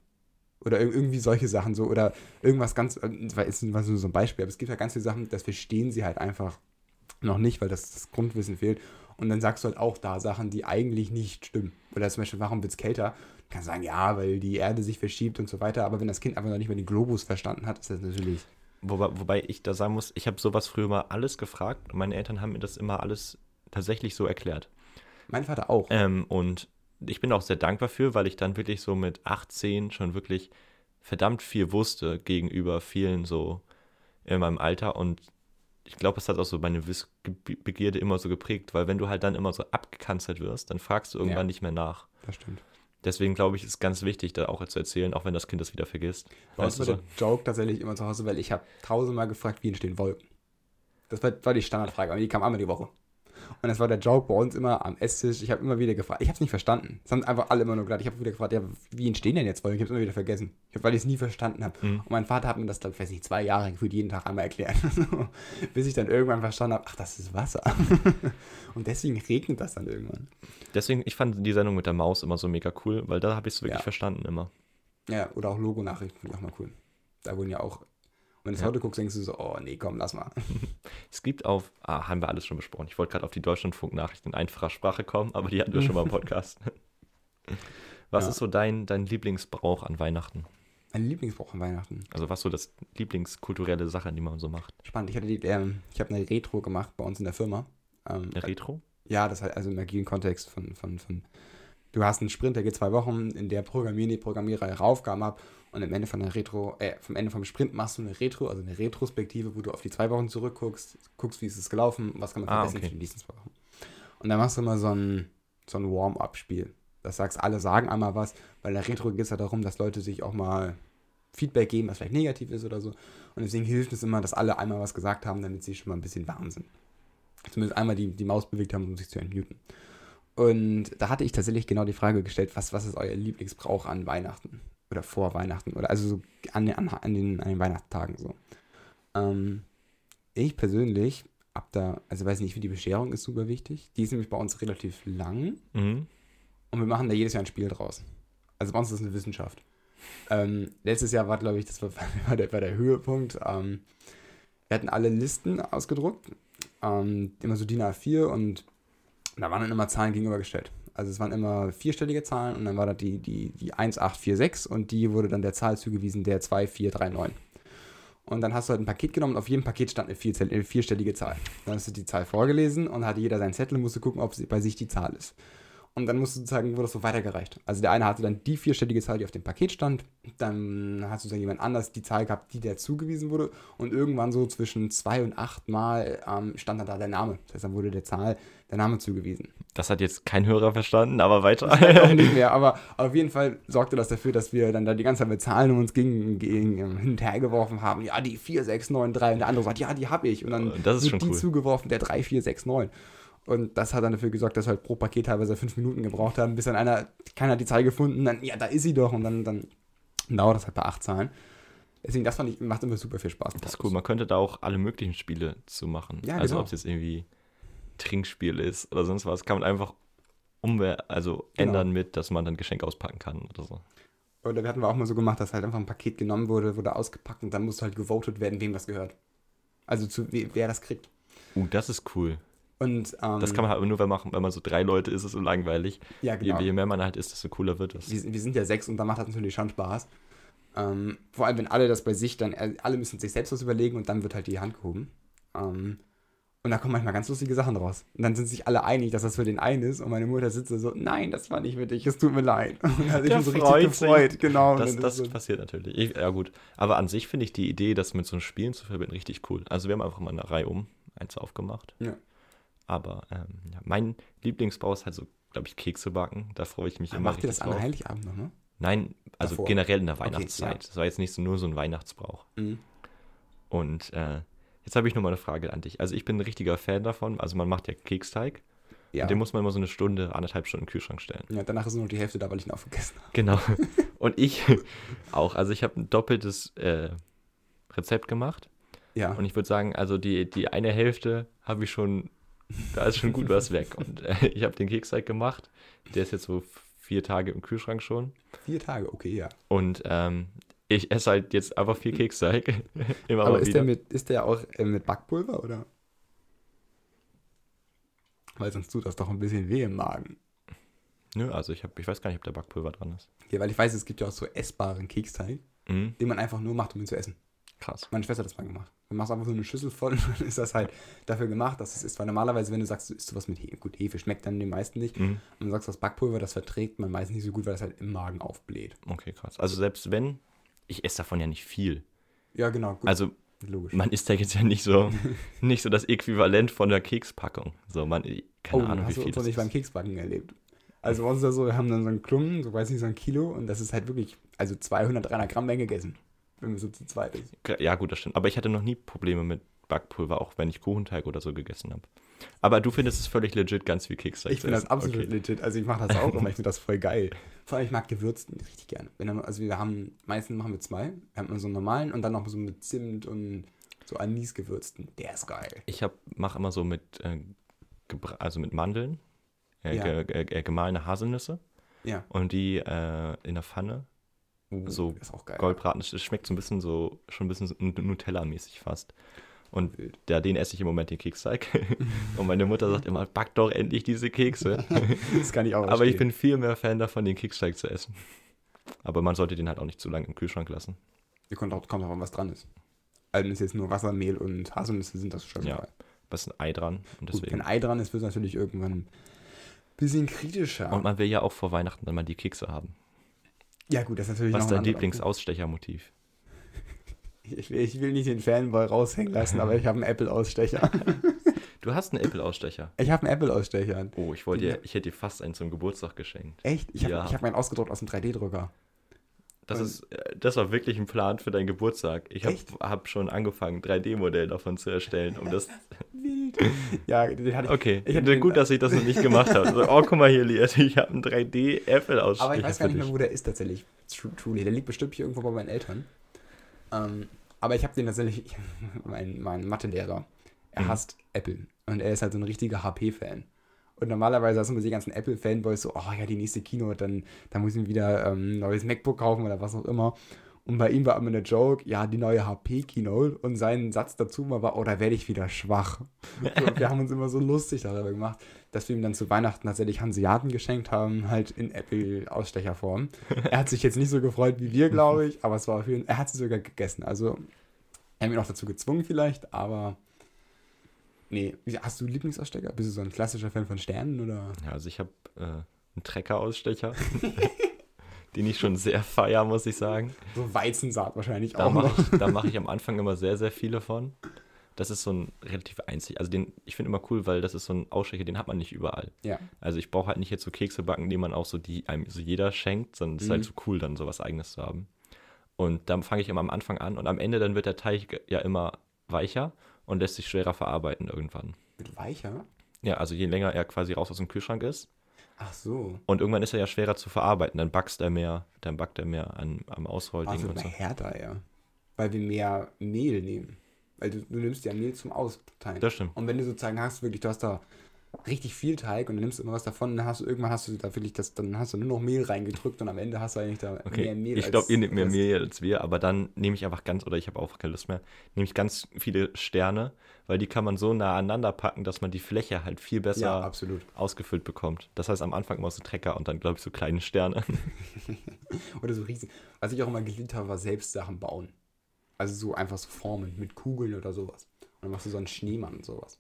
Speaker 3: Oder ir- irgendwie solche Sachen so. Oder irgendwas ganz, äh, das war jetzt war so ein Beispiel, aber es gibt ja ganz viele Sachen, das verstehen sie halt einfach noch nicht, weil das, das Grundwissen fehlt. Und dann sagst du halt auch da Sachen, die eigentlich nicht stimmen. Oder zum Beispiel, warum wird es kälter? Du kannst sagen, ja, weil die Erde sich verschiebt und so weiter. Aber wenn das Kind einfach noch nicht mal den Globus verstanden hat, ist das natürlich.
Speaker 4: Wobei, wobei ich da sagen muss, ich habe sowas früher mal alles gefragt und meine Eltern haben mir das immer alles tatsächlich so erklärt.
Speaker 3: Mein Vater auch.
Speaker 4: Ähm, und ich bin auch sehr dankbar für, weil ich dann wirklich so mit 18 schon wirklich verdammt viel wusste gegenüber vielen so in meinem Alter. Und ich glaube, es hat auch so meine Wissbegierde immer so geprägt, weil wenn du halt dann immer so abgekanzelt wirst, dann fragst du irgendwann
Speaker 3: Ja.
Speaker 4: nicht mehr nach.
Speaker 3: Das stimmt.
Speaker 4: Deswegen glaube ich, ist ganz wichtig, da auch zu erzählen, auch wenn das Kind das wieder vergisst.
Speaker 3: Bei uns war der? Joke tatsächlich immer zu Hause, weil ich habe tausendmal gefragt, wie entstehen Wolken. Das war, war die Standardfrage, aber die kam einmal die Woche. Und das war der Joke bei uns immer am Esstisch. Ich habe immer wieder gefragt. Ich habe es nicht verstanden. Es haben einfach alle immer nur gedacht. Ich habe wieder gefragt, ja, wie entstehen denn jetzt Wolken? Ich habe es immer wieder vergessen. Weil ich es nie verstanden habe.
Speaker 4: Mhm.
Speaker 3: Und mein Vater hat mir das, glaub ich weiß nicht, zwei Jahre gefühlt jeden Tag einmal erklärt. Bis ich dann irgendwann verstanden habe, ach, das ist Wasser. Und deswegen regnet das dann irgendwann.
Speaker 4: Deswegen, ich fand die Sendung mit der Maus immer so mega cool, weil da habe ich es wirklich
Speaker 3: Ja.
Speaker 4: verstanden immer.
Speaker 3: Ja, oder auch Logo-Nachrichten finde ich auch mal cool. Da wurden ja auch, wenn du es
Speaker 4: Ja.
Speaker 3: heute guckst, denkst du so, oh nee, komm, lass mal.
Speaker 4: Es gibt auf, ah, haben wir alles schon besprochen. Ich wollte gerade auf die Deutschlandfunk-Nachrichten in einfacher Sprache kommen, aber die hatten wir schon mal im Podcast. Was
Speaker 3: Ja.
Speaker 4: ist so dein, dein Lieblingsbrauch an Weihnachten?
Speaker 3: Mein Lieblingsbrauch an Weihnachten.
Speaker 4: Also was so das Lieblingskulturelle Sache, die man so macht?
Speaker 3: Spannend. Ich hatte die, ähm, ich habe eine Retro gemacht bei uns in der Firma. Ähm,
Speaker 4: Eine Retro?
Speaker 3: ja, das halt also im agilen Kontext von, von, von du hast einen Sprint, der geht zwei Wochen, in der programmieren die Programmierer ihre Aufgaben ab und am Ende von der Retro, äh, vom Ende vom Sprint machst du eine Retro, also eine Retrospektive, wo du auf die zwei Wochen zurückguckst, guckst, wie ist es gelaufen, was kann man
Speaker 4: Ah,
Speaker 3: verbessern
Speaker 4: okay.
Speaker 3: für die nächsten zwei Wochen. Und dann machst du immer so ein, so ein Warm-up-Spiel. Das sagst, alle sagen einmal was, weil in der Retro geht es ja darum, dass Leute sich auch mal Feedback geben, was vielleicht negativ ist oder so. Und deswegen hilft es immer, dass alle einmal was gesagt haben, damit sie schon mal ein bisschen warm sind. Zumindest einmal die, die Maus bewegt haben, um sich zu entmuten. Und da hatte ich tatsächlich genau die Frage gestellt, was, was ist euer Lieblingsbrauch an Weihnachten? Oder vor Weihnachten? Oder also so an den, an, den, an den Weihnachtstagen so. Ähm, ich persönlich hab da, also weiß nicht, wie die Bescherung ist super wichtig. Die ist nämlich bei uns relativ lang.
Speaker 4: Mhm.
Speaker 3: Und wir machen da jedes Jahr ein Spiel draus. Also bei uns ist es eine Wissenschaft. Ähm, letztes Jahr war, glaube ich, das war, war, der, war der Höhepunkt. Ähm, wir hatten alle Listen ausgedruckt, ähm, immer so DIN A4 und da waren dann immer Zahlen gegenübergestellt. Also es waren immer vierstellige Zahlen und dann war da die, die, die 1846 und die wurde dann der Zahl zugewiesen, der 2439. Und dann hast du halt ein Paket genommen und auf jedem Paket stand eine vierzell- äh, vierstellige Zahl. Dann hast du die Zahl vorgelesen und hatte jeder seinen Zettel und musste gucken, ob bei sich die Zahl ist. Und dann musst du sozusagen, wurde das so weitergereicht. Also der eine hatte dann die vierstellige Zahl, die auf dem Paket stand. Dann hast du dann jemand anders die Zahl gehabt, die der zugewiesen wurde. Und irgendwann so zwischen zwei und acht Mal ähm, stand dann da der Name. Das heißt, dann wurde der Zahl der Name zugewiesen.
Speaker 4: Das hat jetzt kein Hörer verstanden, aber weiter.
Speaker 3: Auch nicht mehr, aber auf jeden Fall sorgte das dafür, dass wir dann da die ganze Zeit mit Zahlen um uns gegen, gegen ähm, hin und her geworfen haben. Ja, die 4693 und der andere sagt, ja, die habe ich. Und dann
Speaker 4: Das ist
Speaker 3: wird die
Speaker 4: cool.
Speaker 3: zugeworfen, der 3469. Und das hat dann dafür gesorgt, dass wir halt pro Paket teilweise fünf Minuten gebraucht haben, bis dann einer, keiner hat die Zahl gefunden, dann, ja, da ist sie doch. Und dann, dann dauert das halt bei acht Zahlen. Deswegen, das fand ich, macht immer super viel Spaß.
Speaker 4: Das ist cool. Man könnte da auch alle möglichen Spiele zu machen.
Speaker 3: Ja,
Speaker 4: also
Speaker 3: genau.
Speaker 4: ob es jetzt irgendwie Trinkspiel ist oder sonst was, kann man einfach umwer also
Speaker 3: Genau.
Speaker 4: ändern mit, dass man dann Geschenk auspacken kann oder so.
Speaker 3: Oder wir hatten wir auch mal so gemacht, dass halt einfach ein Paket genommen wurde, wurde ausgepackt und dann musste halt gewotet werden, wem das gehört. Also zu we- wer das kriegt.
Speaker 4: Uh, das ist cool.
Speaker 3: Und ähm,
Speaker 4: Das kann man halt aber nur machen, wenn man so drei Leute ist, ist es so langweilig.
Speaker 3: ja genau.
Speaker 4: Je, je mehr man halt ist, desto cooler wird es.
Speaker 3: wir, wir sind ja sechs und da macht das natürlich schon Spaß. Ähm, vor allem, wenn alle das bei sich dann, äh, alle müssen sich selbst was überlegen und dann wird halt die Hand gehoben. Ähm, Und da kommen manchmal ganz lustige Sachen raus. Und dann sind sich alle einig, dass das für den einen ist. Und meine Mutter sitzt so, nein, das war nicht für dich, es tut mir leid. Und hat sich
Speaker 4: Der
Speaker 3: so
Speaker 4: freut
Speaker 3: richtig
Speaker 4: sich.
Speaker 3: gefreut, genau.
Speaker 4: Das, das
Speaker 3: so,
Speaker 4: passiert natürlich. Ich, ja, gut. Aber an sich finde ich die Idee, das mit so einem Spielen zu verbinden, richtig cool. Also, wir haben einfach mal eine Reihe um, eins aufgemacht.
Speaker 3: Ja.
Speaker 4: Aber ähm, ja, mein Lieblingsbau ist halt so, glaube ich, Kekse backen. Da freue ich mich immer.
Speaker 3: macht ihr das
Speaker 4: richtig
Speaker 3: an
Speaker 4: drauf.
Speaker 3: Heiligabend noch, ne?
Speaker 4: Nein, also
Speaker 3: Davor.
Speaker 4: generell in der
Speaker 3: Okay,
Speaker 4: Weihnachtszeit.
Speaker 3: ja.
Speaker 4: Das war jetzt nicht so, nur so ein Weihnachtsbrauch.
Speaker 3: Mhm.
Speaker 4: Und äh, jetzt habe ich noch mal eine Frage an dich. Also ich bin ein richtiger Fan davon. Also man macht ja Keksteig.
Speaker 3: Ja.
Speaker 4: Und den muss man immer so eine Stunde, anderthalb Stunden den Kühlschrank stellen.
Speaker 3: ja, danach ist nur die Hälfte da, weil ich ihn aufgegessen habe.
Speaker 4: Genau. Und ich auch. Also ich habe ein doppeltes äh, Rezept gemacht.
Speaker 3: Ja.
Speaker 4: Und ich würde sagen, also die, die eine Hälfte habe ich schon, da ist schon gut was weg. Und äh, ich habe den Keksteig gemacht. Der ist jetzt so vier Tage im Kühlschrank schon.
Speaker 3: Vier Tage, okay, ja.
Speaker 4: Und ähm, ich esse halt jetzt einfach viel Keksteig. Immer
Speaker 3: Aber ist
Speaker 4: wieder.
Speaker 3: der, mit, ist der auch äh, mit Backpulver, oder? Weil sonst tut das doch ein bisschen weh im Magen.
Speaker 4: Nö, also ich, hab, ich weiß gar nicht, ob da Backpulver dran ist.
Speaker 3: Ja, weil ich weiß, es gibt ja auch so essbaren Keksteig,
Speaker 4: Mhm.
Speaker 3: den man einfach nur macht, um ihn zu essen.
Speaker 4: Krass.
Speaker 3: Meine Schwester hat das mal gemacht. Du machst einfach so eine Schüssel voll und dann ist das halt dafür gemacht, dass es ist. Weil normalerweise, wenn du sagst, du isst sowas mit Hefe, gut, Hefe schmeckt dann den meisten nicht.
Speaker 4: Mhm.
Speaker 3: Und du sagst, das Backpulver, das verträgt man meistens nicht so gut, weil das halt im Magen aufbläht.
Speaker 4: Okay, krass. Also selbst wenn, ich esse davon ja nicht viel.
Speaker 3: Ja, genau. Gut.
Speaker 4: Also
Speaker 3: logisch.
Speaker 4: man isst ja jetzt ja nicht so, nicht so das Äquivalent von der Kekspackung. So, man, keine
Speaker 3: oh,
Speaker 4: Ahnung, wie
Speaker 3: hast du
Speaker 4: viel
Speaker 3: uns
Speaker 4: das
Speaker 3: nicht beim
Speaker 4: ist.
Speaker 3: Keksbacken erlebt. Also bei uns das so, wir haben dann so einen Klumpen, so weiß nicht, so ein Kilo und das ist halt wirklich, also 200, 300 Gramm Menge gegessen. Wenn wir so zu zweit ist.
Speaker 4: Ja, gut, das stimmt. Aber ich hatte noch nie Probleme mit Backpulver, auch wenn ich Kuchenteig oder so gegessen habe. Aber du findest es völlig legit, ganz viel Keksteig
Speaker 3: Ich finde das absolut
Speaker 4: Okay.
Speaker 3: legit. Also ich mache das auch immer, ich finde das voll geil. Vor allem, ich mag Gewürzen richtig gerne. Dann, also wir haben, meistens machen wir zwei. Wir haben immer so einen normalen und dann noch so mit Zimt und so Anis gewürzten. Der ist geil.
Speaker 4: Ich mache immer so mit, äh, also mit Mandeln, äh,
Speaker 3: Ja.
Speaker 4: ge, ge, äh, gemahlene Haselnüsse
Speaker 3: Ja.
Speaker 4: und die äh, in der Pfanne
Speaker 3: Uh,
Speaker 4: So
Speaker 3: ist auch geil.
Speaker 4: Goldbraten. Es schmeckt so ein bisschen so, schon ein bisschen Nutella-mäßig fast. Und der, den esse ich im Moment, den Keksteig. Und meine Mutter sagt immer, back doch endlich diese Kekse.
Speaker 3: Das kann ich auch
Speaker 4: Aber ich bin viel mehr Fan davon, den Keksteig zu essen. Aber man sollte den halt auch nicht zu lange im Kühlschrank lassen.
Speaker 3: Ihr kommt auch, kommt auch an, was dran ist. Also es jetzt nur Wasser, Mehl und Haselnüsse sind, das schon
Speaker 4: Ja. Was ist ein Ei dran. Und
Speaker 3: Gut,
Speaker 4: deswegen.
Speaker 3: wenn Ei dran ist, wird es natürlich irgendwann ein bisschen kritischer.
Speaker 4: Und man will ja auch vor Weihnachten dann mal die Kekse haben.
Speaker 3: ja gut, das ist natürlich
Speaker 4: Was ist dein Lieblingsausstechermotiv?
Speaker 3: Ich will, ich will nicht den Fanboy raushängen lassen, aber ich habe einen Apple-Ausstecher.
Speaker 4: Du hast einen Apple-Ausstecher.
Speaker 3: Ich habe einen Apple-Ausstecher.
Speaker 4: Oh, ich wollte dir, ich hätte dir fast einen zum Geburtstag geschenkt.
Speaker 3: Echt? Ich habe
Speaker 4: Ja.
Speaker 3: ich hab meinen ausgedruckt aus dem 3D-Drucker.
Speaker 4: Das
Speaker 3: Und-
Speaker 4: ist, äh, das war wirklich ein Plan für deinen Geburtstag. Ich habe hab schon angefangen, 3D-Modell davon zu erstellen. Um das,
Speaker 3: Wild. Ja, den hatte ich.
Speaker 4: okay,
Speaker 3: Ich hatte
Speaker 4: gut, dass ich das noch nicht gemacht habe. So, oh, guck mal hier, Liet, ich habe einen 3D-Apple-Ausstecher
Speaker 3: Aber ich weiß gar nicht mehr, wo der ist tatsächlich. Tru- Truly. Der liegt bestimmt hier irgendwo bei meinen Eltern. Ähm, aber ich habe den tatsächlich, mein, mein Mathelehrer, er
Speaker 4: Mhm.
Speaker 3: hasst Apple. Und er ist halt so ein richtiger HP-Fan. Und normalerweise hast du immer die ganzen Apple-Fanboys so, oh ja, die nächste Keynote, dann, dann muss ich mir wieder ähm, ein neues MacBook kaufen oder was auch immer. Und bei ihm war immer eine Joke, ja, die neue HP-Keynote. Und sein Satz dazu war, oh, da werde ich wieder schwach. Und wir haben uns immer so lustig darüber gemacht, dass wir ihm dann zu Weihnachten tatsächlich Hanseaten geschenkt haben, halt in Apple-Ausstecherform. Er hat sich jetzt nicht so gefreut wie wir, glaube ich, aber es war jeden Fall, er hat sie sogar gegessen. Also, er hat ihn auch dazu gezwungen vielleicht, aber nee. Hast du Lieblingsausstecher? Bist du so ein klassischer Fan von Sternen oder?
Speaker 4: Ja, also ich habe äh, einen Trecker-Ausstecher, den ich schon sehr feier, muss ich sagen.
Speaker 3: So Weizensaat wahrscheinlich
Speaker 4: Da
Speaker 3: auch noch.
Speaker 4: mache ich, da mach ich am Anfang immer sehr, sehr viele von. Das ist so ein relativ einzig. Also den, ich finde immer cool, weil das ist so ein Ausstecher, den hat man nicht überall.
Speaker 3: Ja.
Speaker 4: Also ich brauche halt nicht jetzt so Kekse backen, die man auch so, die einem so jeder schenkt, sondern es ist
Speaker 3: Mhm.
Speaker 4: halt so cool, dann sowas eigenes zu haben. Und dann fange ich immer am Anfang an und am Ende dann wird der Teig ja immer weicher und lässt sich schwerer verarbeiten irgendwann.
Speaker 3: Mit weicher?
Speaker 4: Ja, also je länger er quasi raus aus dem Kühlschrank ist
Speaker 3: Ach so.
Speaker 4: und irgendwann ist er ja schwerer zu verarbeiten, dann backst er mehr, dann backt er mehr an, am Ausrollding
Speaker 3: Also
Speaker 4: und so.
Speaker 3: härter, ja. Weil wir mehr Mehl nehmen. Weil du, du nimmst ja Mehl zum Austeilen.
Speaker 4: Das stimmt.
Speaker 3: Und wenn du sozusagen hast, wirklich, du hast da richtig viel Teig und du nimmst immer was davon, dann hast du irgendwann hast du da wirklich das, dann hast du nur noch Mehl reingedrückt und am Ende hast du eigentlich da
Speaker 4: Okay,
Speaker 3: mehr Mehl.
Speaker 4: ich glaube, ihr nehmt mehr. Mehl als wir, aber dann nehme ich einfach ganz, oder ich habe auch keine Lust mehr, nehme ich ganz viele Sterne, weil die kann man so nah aneinander packen, dass man die Fläche halt viel besser
Speaker 3: Ja, absolut.
Speaker 4: ausgefüllt bekommt. Das heißt am Anfang immer so Trecker und dann, glaube ich, so kleine Sterne.
Speaker 3: Oder so riesen. Was ich auch immer geliebt habe, war selbst Sachen bauen. Also so einfach so Formen mit Kugeln oder sowas. Und dann machst du so einen Schneemann und sowas.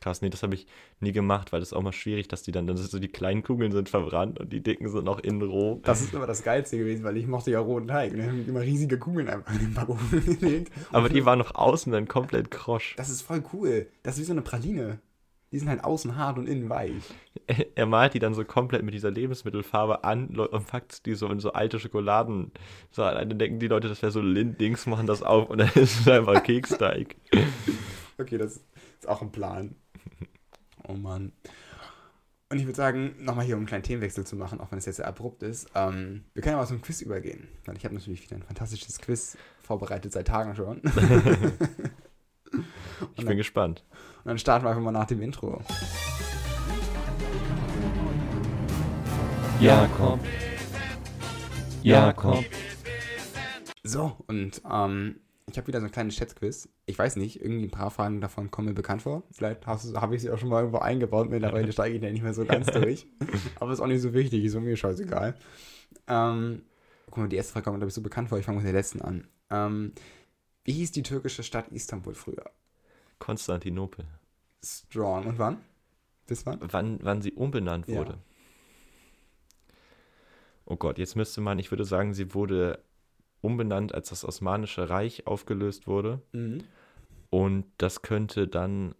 Speaker 4: Krass, nee, das habe ich nie gemacht, weil das ist auch mal schwierig, dass die dann, dann so die kleinen Kugeln sind verbrannt und die dicken sind noch innen roh.
Speaker 3: Das ist immer das Geilste gewesen, weil ich mochte ja roten Teig. Und dann haben immer riesige Kugeln einfach in den Backofen gelegt.
Speaker 4: Aber die waren noch außen dann komplett krosch.
Speaker 3: Das ist voll cool. Das ist wie so eine Praline. Die sind halt außen hart und innen weich.
Speaker 4: Er malt die dann so komplett mit dieser Lebensmittelfarbe an und packt die so in so alte Schokoladen. So, dann denken die Leute, das wäre so Lind-Dings, machen das auf und dann ist es einfach Keksteig.
Speaker 3: Okay, das ist auch ein Plan. Oh Mann. Und ich würde sagen, nochmal hier, um einen kleinen Themenwechsel zu machen, auch wenn es jetzt sehr abrupt ist, ähm, wir können ja mal zum Quiz übergehen. Weil ich habe natürlich wieder ein fantastisches Quiz vorbereitet, seit Tagen schon. Und
Speaker 4: Ich bin gespannt.
Speaker 3: dann starten wir einfach mal nach dem Intro.
Speaker 4: Ja, komm. Ja, komm.
Speaker 3: So, und ähm, ich habe wieder so ein kleines Schätzquiz. Ich weiß nicht, irgendwie ein paar Fragen davon kommen mir bekannt vor. Vielleicht habe ich sie auch schon mal irgendwo eingebaut. Mittlerweile steige ich da nicht mehr so ganz durch. Aber ist auch nicht so wichtig, ist mir scheißegal. Ähm, guck mal, die erste Frage kommt mir, glaube ich, so bekannt vor. Ich fange mit der letzten an. Ähm, wie hieß die türkische Stadt Istanbul früher?
Speaker 4: Konstantinopel.
Speaker 3: Strong. Und wann? Bis wann?
Speaker 4: Wann, wann sie umbenannt
Speaker 3: Ja.
Speaker 4: wurde. Oh Gott, jetzt müsste man, ich würde sagen, sie wurde umbenannt, als das Osmanische Reich aufgelöst wurde.
Speaker 3: Mhm.
Speaker 4: Und das könnte dann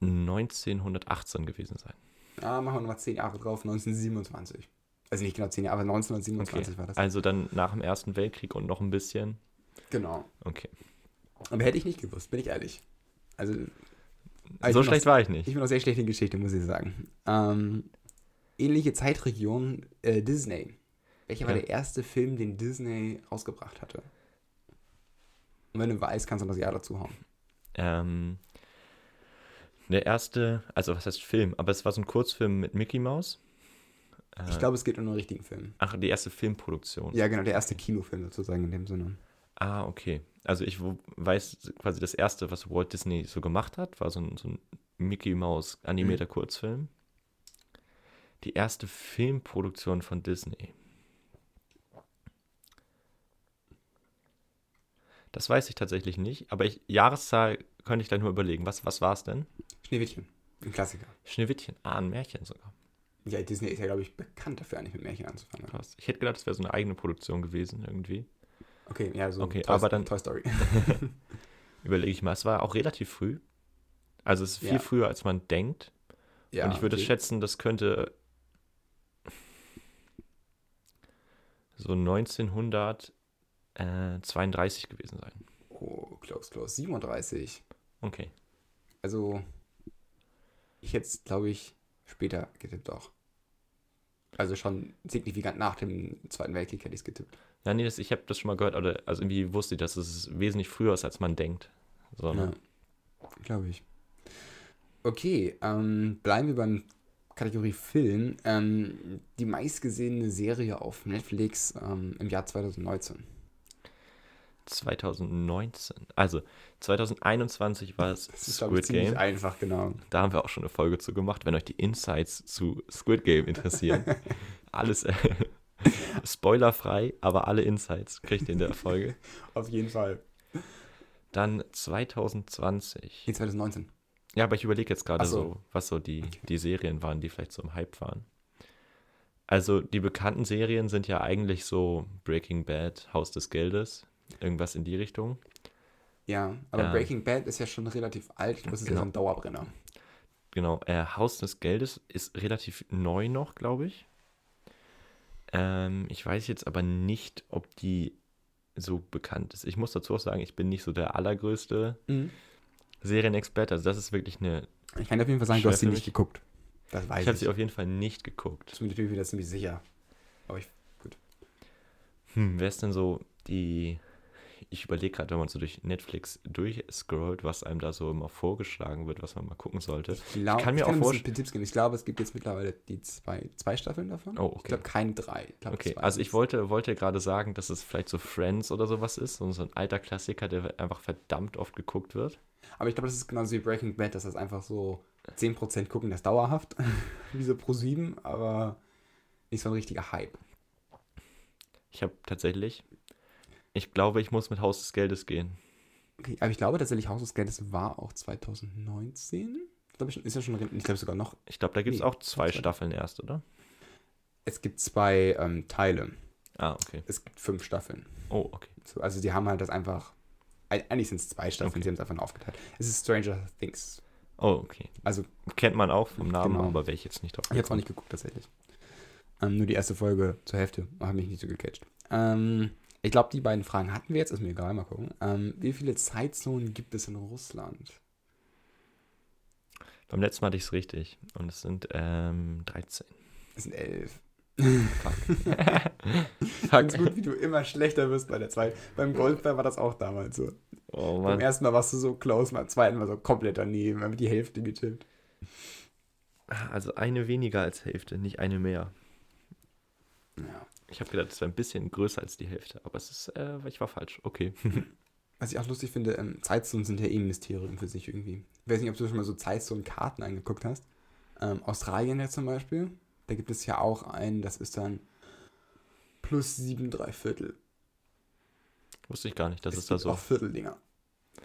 Speaker 4: 1918 gewesen sein.
Speaker 3: Ah, machen wir nochmal 10 Jahre drauf, 1927. Also nicht genau 10 Jahre, aber 1927 war das.
Speaker 4: Also dann nach dem Ersten Weltkrieg und noch ein bisschen.
Speaker 3: Genau.
Speaker 4: Okay.
Speaker 3: Aber hätte ich nicht gewusst, bin ich ehrlich. Also. ich
Speaker 4: so schlecht
Speaker 3: noch,
Speaker 4: war ich nicht.
Speaker 3: Ich bin auch sehr schlecht in Geschichte, muss ich sagen. Ähm, ähnliche Zeitregion äh, Disney. Welcher war
Speaker 4: Ja.
Speaker 3: der erste Film, den Disney rausgebracht hatte? Und wenn du weißt, kannst du das Jahr dazu hauen.
Speaker 4: Ähm, der erste, also was heißt Film, aber es war so ein Kurzfilm mit Mickey Mouse. Äh,
Speaker 3: Ich glaube, es geht um einen richtigen Film.
Speaker 4: Ach, die erste Filmproduktion.
Speaker 3: Ja, genau, der erste Kinofilm sozusagen in dem Sinne.
Speaker 4: Ah, okay. Also ich weiß quasi das erste, was Walt Disney so gemacht hat, war so ein, so ein Mickey Mouse animierter Kurzfilm. Die erste Filmproduktion von Disney. Das weiß ich tatsächlich nicht, aber ich, Jahreszahl könnte ich dann nur überlegen. Was, was war es denn?
Speaker 3: Schneewittchen, ein Klassiker.
Speaker 4: Schneewittchen. Ah, ein Märchen sogar.
Speaker 3: Ja, Disney ist ja, glaube ich, bekannt dafür, eigentlich mit Märchen anzufangen.
Speaker 4: Krass. Ich hätte gedacht, das wäre so eine eigene Produktion gewesen irgendwie.
Speaker 3: Okay, ja, so
Speaker 4: Okay,
Speaker 3: Toy,
Speaker 4: aber dann-
Speaker 3: Toy Story.
Speaker 4: Überlege ich mal, es war auch relativ früh. Also es ist viel
Speaker 3: Ja.
Speaker 4: früher, als man denkt.
Speaker 3: ja,
Speaker 4: Und ich würde
Speaker 3: okay.
Speaker 4: schätzen, das könnte so 1932 gewesen sein.
Speaker 3: Oh, close, close. 37.
Speaker 4: Okay.
Speaker 3: Also, ich hätte es, glaube ich, später getippt auch. Also schon signifikant nach dem Zweiten Weltkrieg hätte ich es getippt.
Speaker 4: Ja, nee, das, ich habe das schon mal gehört, oder, also irgendwie wusste ich, dass es wesentlich früher ist, als man denkt. So,
Speaker 3: Ja,
Speaker 4: ne?
Speaker 3: glaube ich. Okay, ähm, bleiben wir beim Kategorie Film. Ähm, die meistgesehene Serie auf Netflix ähm, im Jahr 2019.
Speaker 4: 2019. Also 2021 war es
Speaker 3: Das ist, ich,
Speaker 4: Squid
Speaker 3: ziemlich
Speaker 4: Game.
Speaker 3: einfach, genau.
Speaker 4: Da haben wir auch schon eine Folge zu gemacht, wenn euch die Insights zu Squid Game interessieren. Alles spoilerfrei, aber alle Insights kriegt ihr in der Folge.
Speaker 3: Auf jeden Fall.
Speaker 4: Dann 2020.
Speaker 3: Nee, 2019.
Speaker 4: Ja, aber ich überlege jetzt gerade
Speaker 3: so.
Speaker 4: so, was so die, die Serien waren, die vielleicht so im Hype waren. Also die bekannten Serien sind ja eigentlich so Breaking Bad, Haus des Geldes, irgendwas in die Richtung.
Speaker 3: Ja, aber
Speaker 4: Ja.
Speaker 3: Breaking Bad ist ja schon relativ alt. Ich glaube, es ist ja
Speaker 4: Genau.
Speaker 3: so ein Dauerbrenner.
Speaker 4: Genau, äh, Haus des Geldes ist relativ neu noch, glaube ich. Ähm, ich weiß jetzt aber nicht, ob die so bekannt ist. Ich muss dazu auch sagen, ich bin nicht so der allergrößte Serienexperte. Also das ist wirklich eine...
Speaker 3: Ich kann auf jeden Fall sagen, du hast sie nicht geguckt. Das weiß
Speaker 4: Ich
Speaker 3: ich.
Speaker 4: habe sie auf jeden Fall nicht geguckt.
Speaker 3: Das bin ich mir wieder ziemlich sicher. Aber ich,
Speaker 4: Hm, wer ist denn so die. Ich überlege gerade, wenn man so durch Netflix durchscrollt, was einem da so immer vorgeschlagen wird, was man mal gucken sollte.
Speaker 3: ich, glaub,
Speaker 4: kann mir auch
Speaker 3: ein bisschen
Speaker 4: vorst-
Speaker 3: Tipps geben. Ich glaube, es gibt jetzt mittlerweile die zwei, zwei Staffeln davon.
Speaker 4: Oh,
Speaker 3: Ich
Speaker 4: okay.
Speaker 3: glaube, keine drei. Ich glaub,
Speaker 4: Okay, also ich wollte, wollte gerade sagen, dass es vielleicht so Friends oder sowas ist, so so ein alter Klassiker, der einfach verdammt oft geguckt wird.
Speaker 3: Aber ich glaube, das ist genauso wie Breaking Bad, dass das einfach so 10% gucken, das dauerhaft. wie so Pro 7, aber nicht so ein richtiger Hype.
Speaker 4: Ich habe tatsächlich, ich glaube, ich muss mit Haus des Geldes gehen.
Speaker 3: Okay, aber ich glaube tatsächlich, Haus des Geldes war auch 2019. Glaube ich, ist ja schon, ich glaube sogar noch.
Speaker 4: Ich glaube, da gibt es
Speaker 3: Nee,
Speaker 4: auch zwei. Staffeln erst, oder?
Speaker 3: Es gibt zwei ähm, Teile.
Speaker 4: Ah, okay.
Speaker 3: Es gibt fünf Staffeln.
Speaker 4: Oh, okay.
Speaker 3: So, also die haben halt das einfach. eig- Eigentlich sind es zwei Staffeln,
Speaker 4: Okay.
Speaker 3: sie haben es einfach nur aufgeteilt. Es ist Stranger Things.
Speaker 4: Oh, okay.
Speaker 3: Also
Speaker 4: Kennt man auch vom Namen,
Speaker 3: Genau.
Speaker 4: aber wäre ich jetzt nicht drauf
Speaker 3: Ich habe auch nicht geguckt, tatsächlich. Ähm, nur die erste Folge zur Hälfte hat mich nicht so gecatcht. Ähm, ich glaube, die beiden Fragen hatten wir jetzt, ist mir egal, mal gucken. Ähm, wie viele Zeitzonen gibt es in Russland?
Speaker 4: Beim letzten Mal hatte ich es richtig. Und es sind ähm, 13.
Speaker 3: Es sind elf.
Speaker 4: Fuck.
Speaker 3: Ganz gut, wie du immer schlechter wirst bei der zweiten. Beim Golfball war das auch damals so.
Speaker 4: Oh
Speaker 3: Beim
Speaker 4: Mann.
Speaker 3: ersten Mal warst du so close, beim zweiten war so komplett daneben, haben die Hälfte getippt.
Speaker 4: Also eine weniger als Hälfte, nicht eine mehr.
Speaker 3: Ja.
Speaker 4: Ich habe gedacht, es wäre ein bisschen größer als die Hälfte, aber es ist, äh, ich war falsch. Okay.
Speaker 3: Was ich auch lustig finde, ähm, Zeitzonen sind ja eh ein Mysterium für sich irgendwie. Ich weiß nicht, ob du schon mal so Zeitzonen-Karten angeguckt hast. Ähm, Australien ja zum Beispiel, da gibt es ja auch einen, das ist dann plus sieben, drei Viertel.
Speaker 4: Wusste ich gar nicht, dass
Speaker 3: es
Speaker 4: es da
Speaker 3: gibt
Speaker 4: so.
Speaker 3: auch Vierteldinger.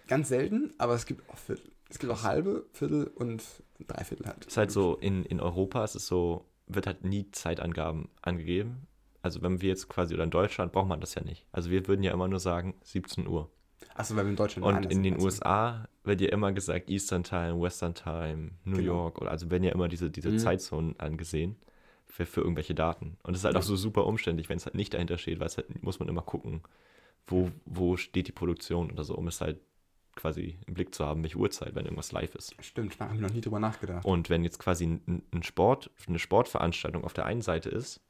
Speaker 3: Ganz selten, aber es gibt auch Viertel. Es gibt auch halbe, Viertel und Dreiviertel halt.
Speaker 4: ist halt so, in, in Europa ist es so, wird halt nie Zeitangaben angegeben. Also wenn wir jetzt quasi, oder in Deutschland braucht man das ja nicht. Also wir würden ja immer nur sagen 17 Uhr.
Speaker 3: Achso, weil wir in Deutschland
Speaker 4: Und in den
Speaker 3: du?
Speaker 4: USA wird ja immer gesagt Eastern Time, Western Time, New
Speaker 3: Genau.
Speaker 4: York. Oder also werden ja immer diese, diese
Speaker 3: Mhm.
Speaker 4: Zeitzonen angesehen für, für irgendwelche Daten. Und es ist halt
Speaker 3: Ja.
Speaker 4: auch so super umständlich, wenn es halt nicht dahinter steht, weil es halt muss man immer gucken, wo, wo steht die Produktion oder so, um es halt quasi im Blick zu haben, welche Uhrzeit, wenn irgendwas live ist.
Speaker 3: Stimmt, da haben wir noch nie drüber nachgedacht.
Speaker 4: Und wenn jetzt quasi ein, ein Sport, eine Sportveranstaltung auf der einen Seite ist,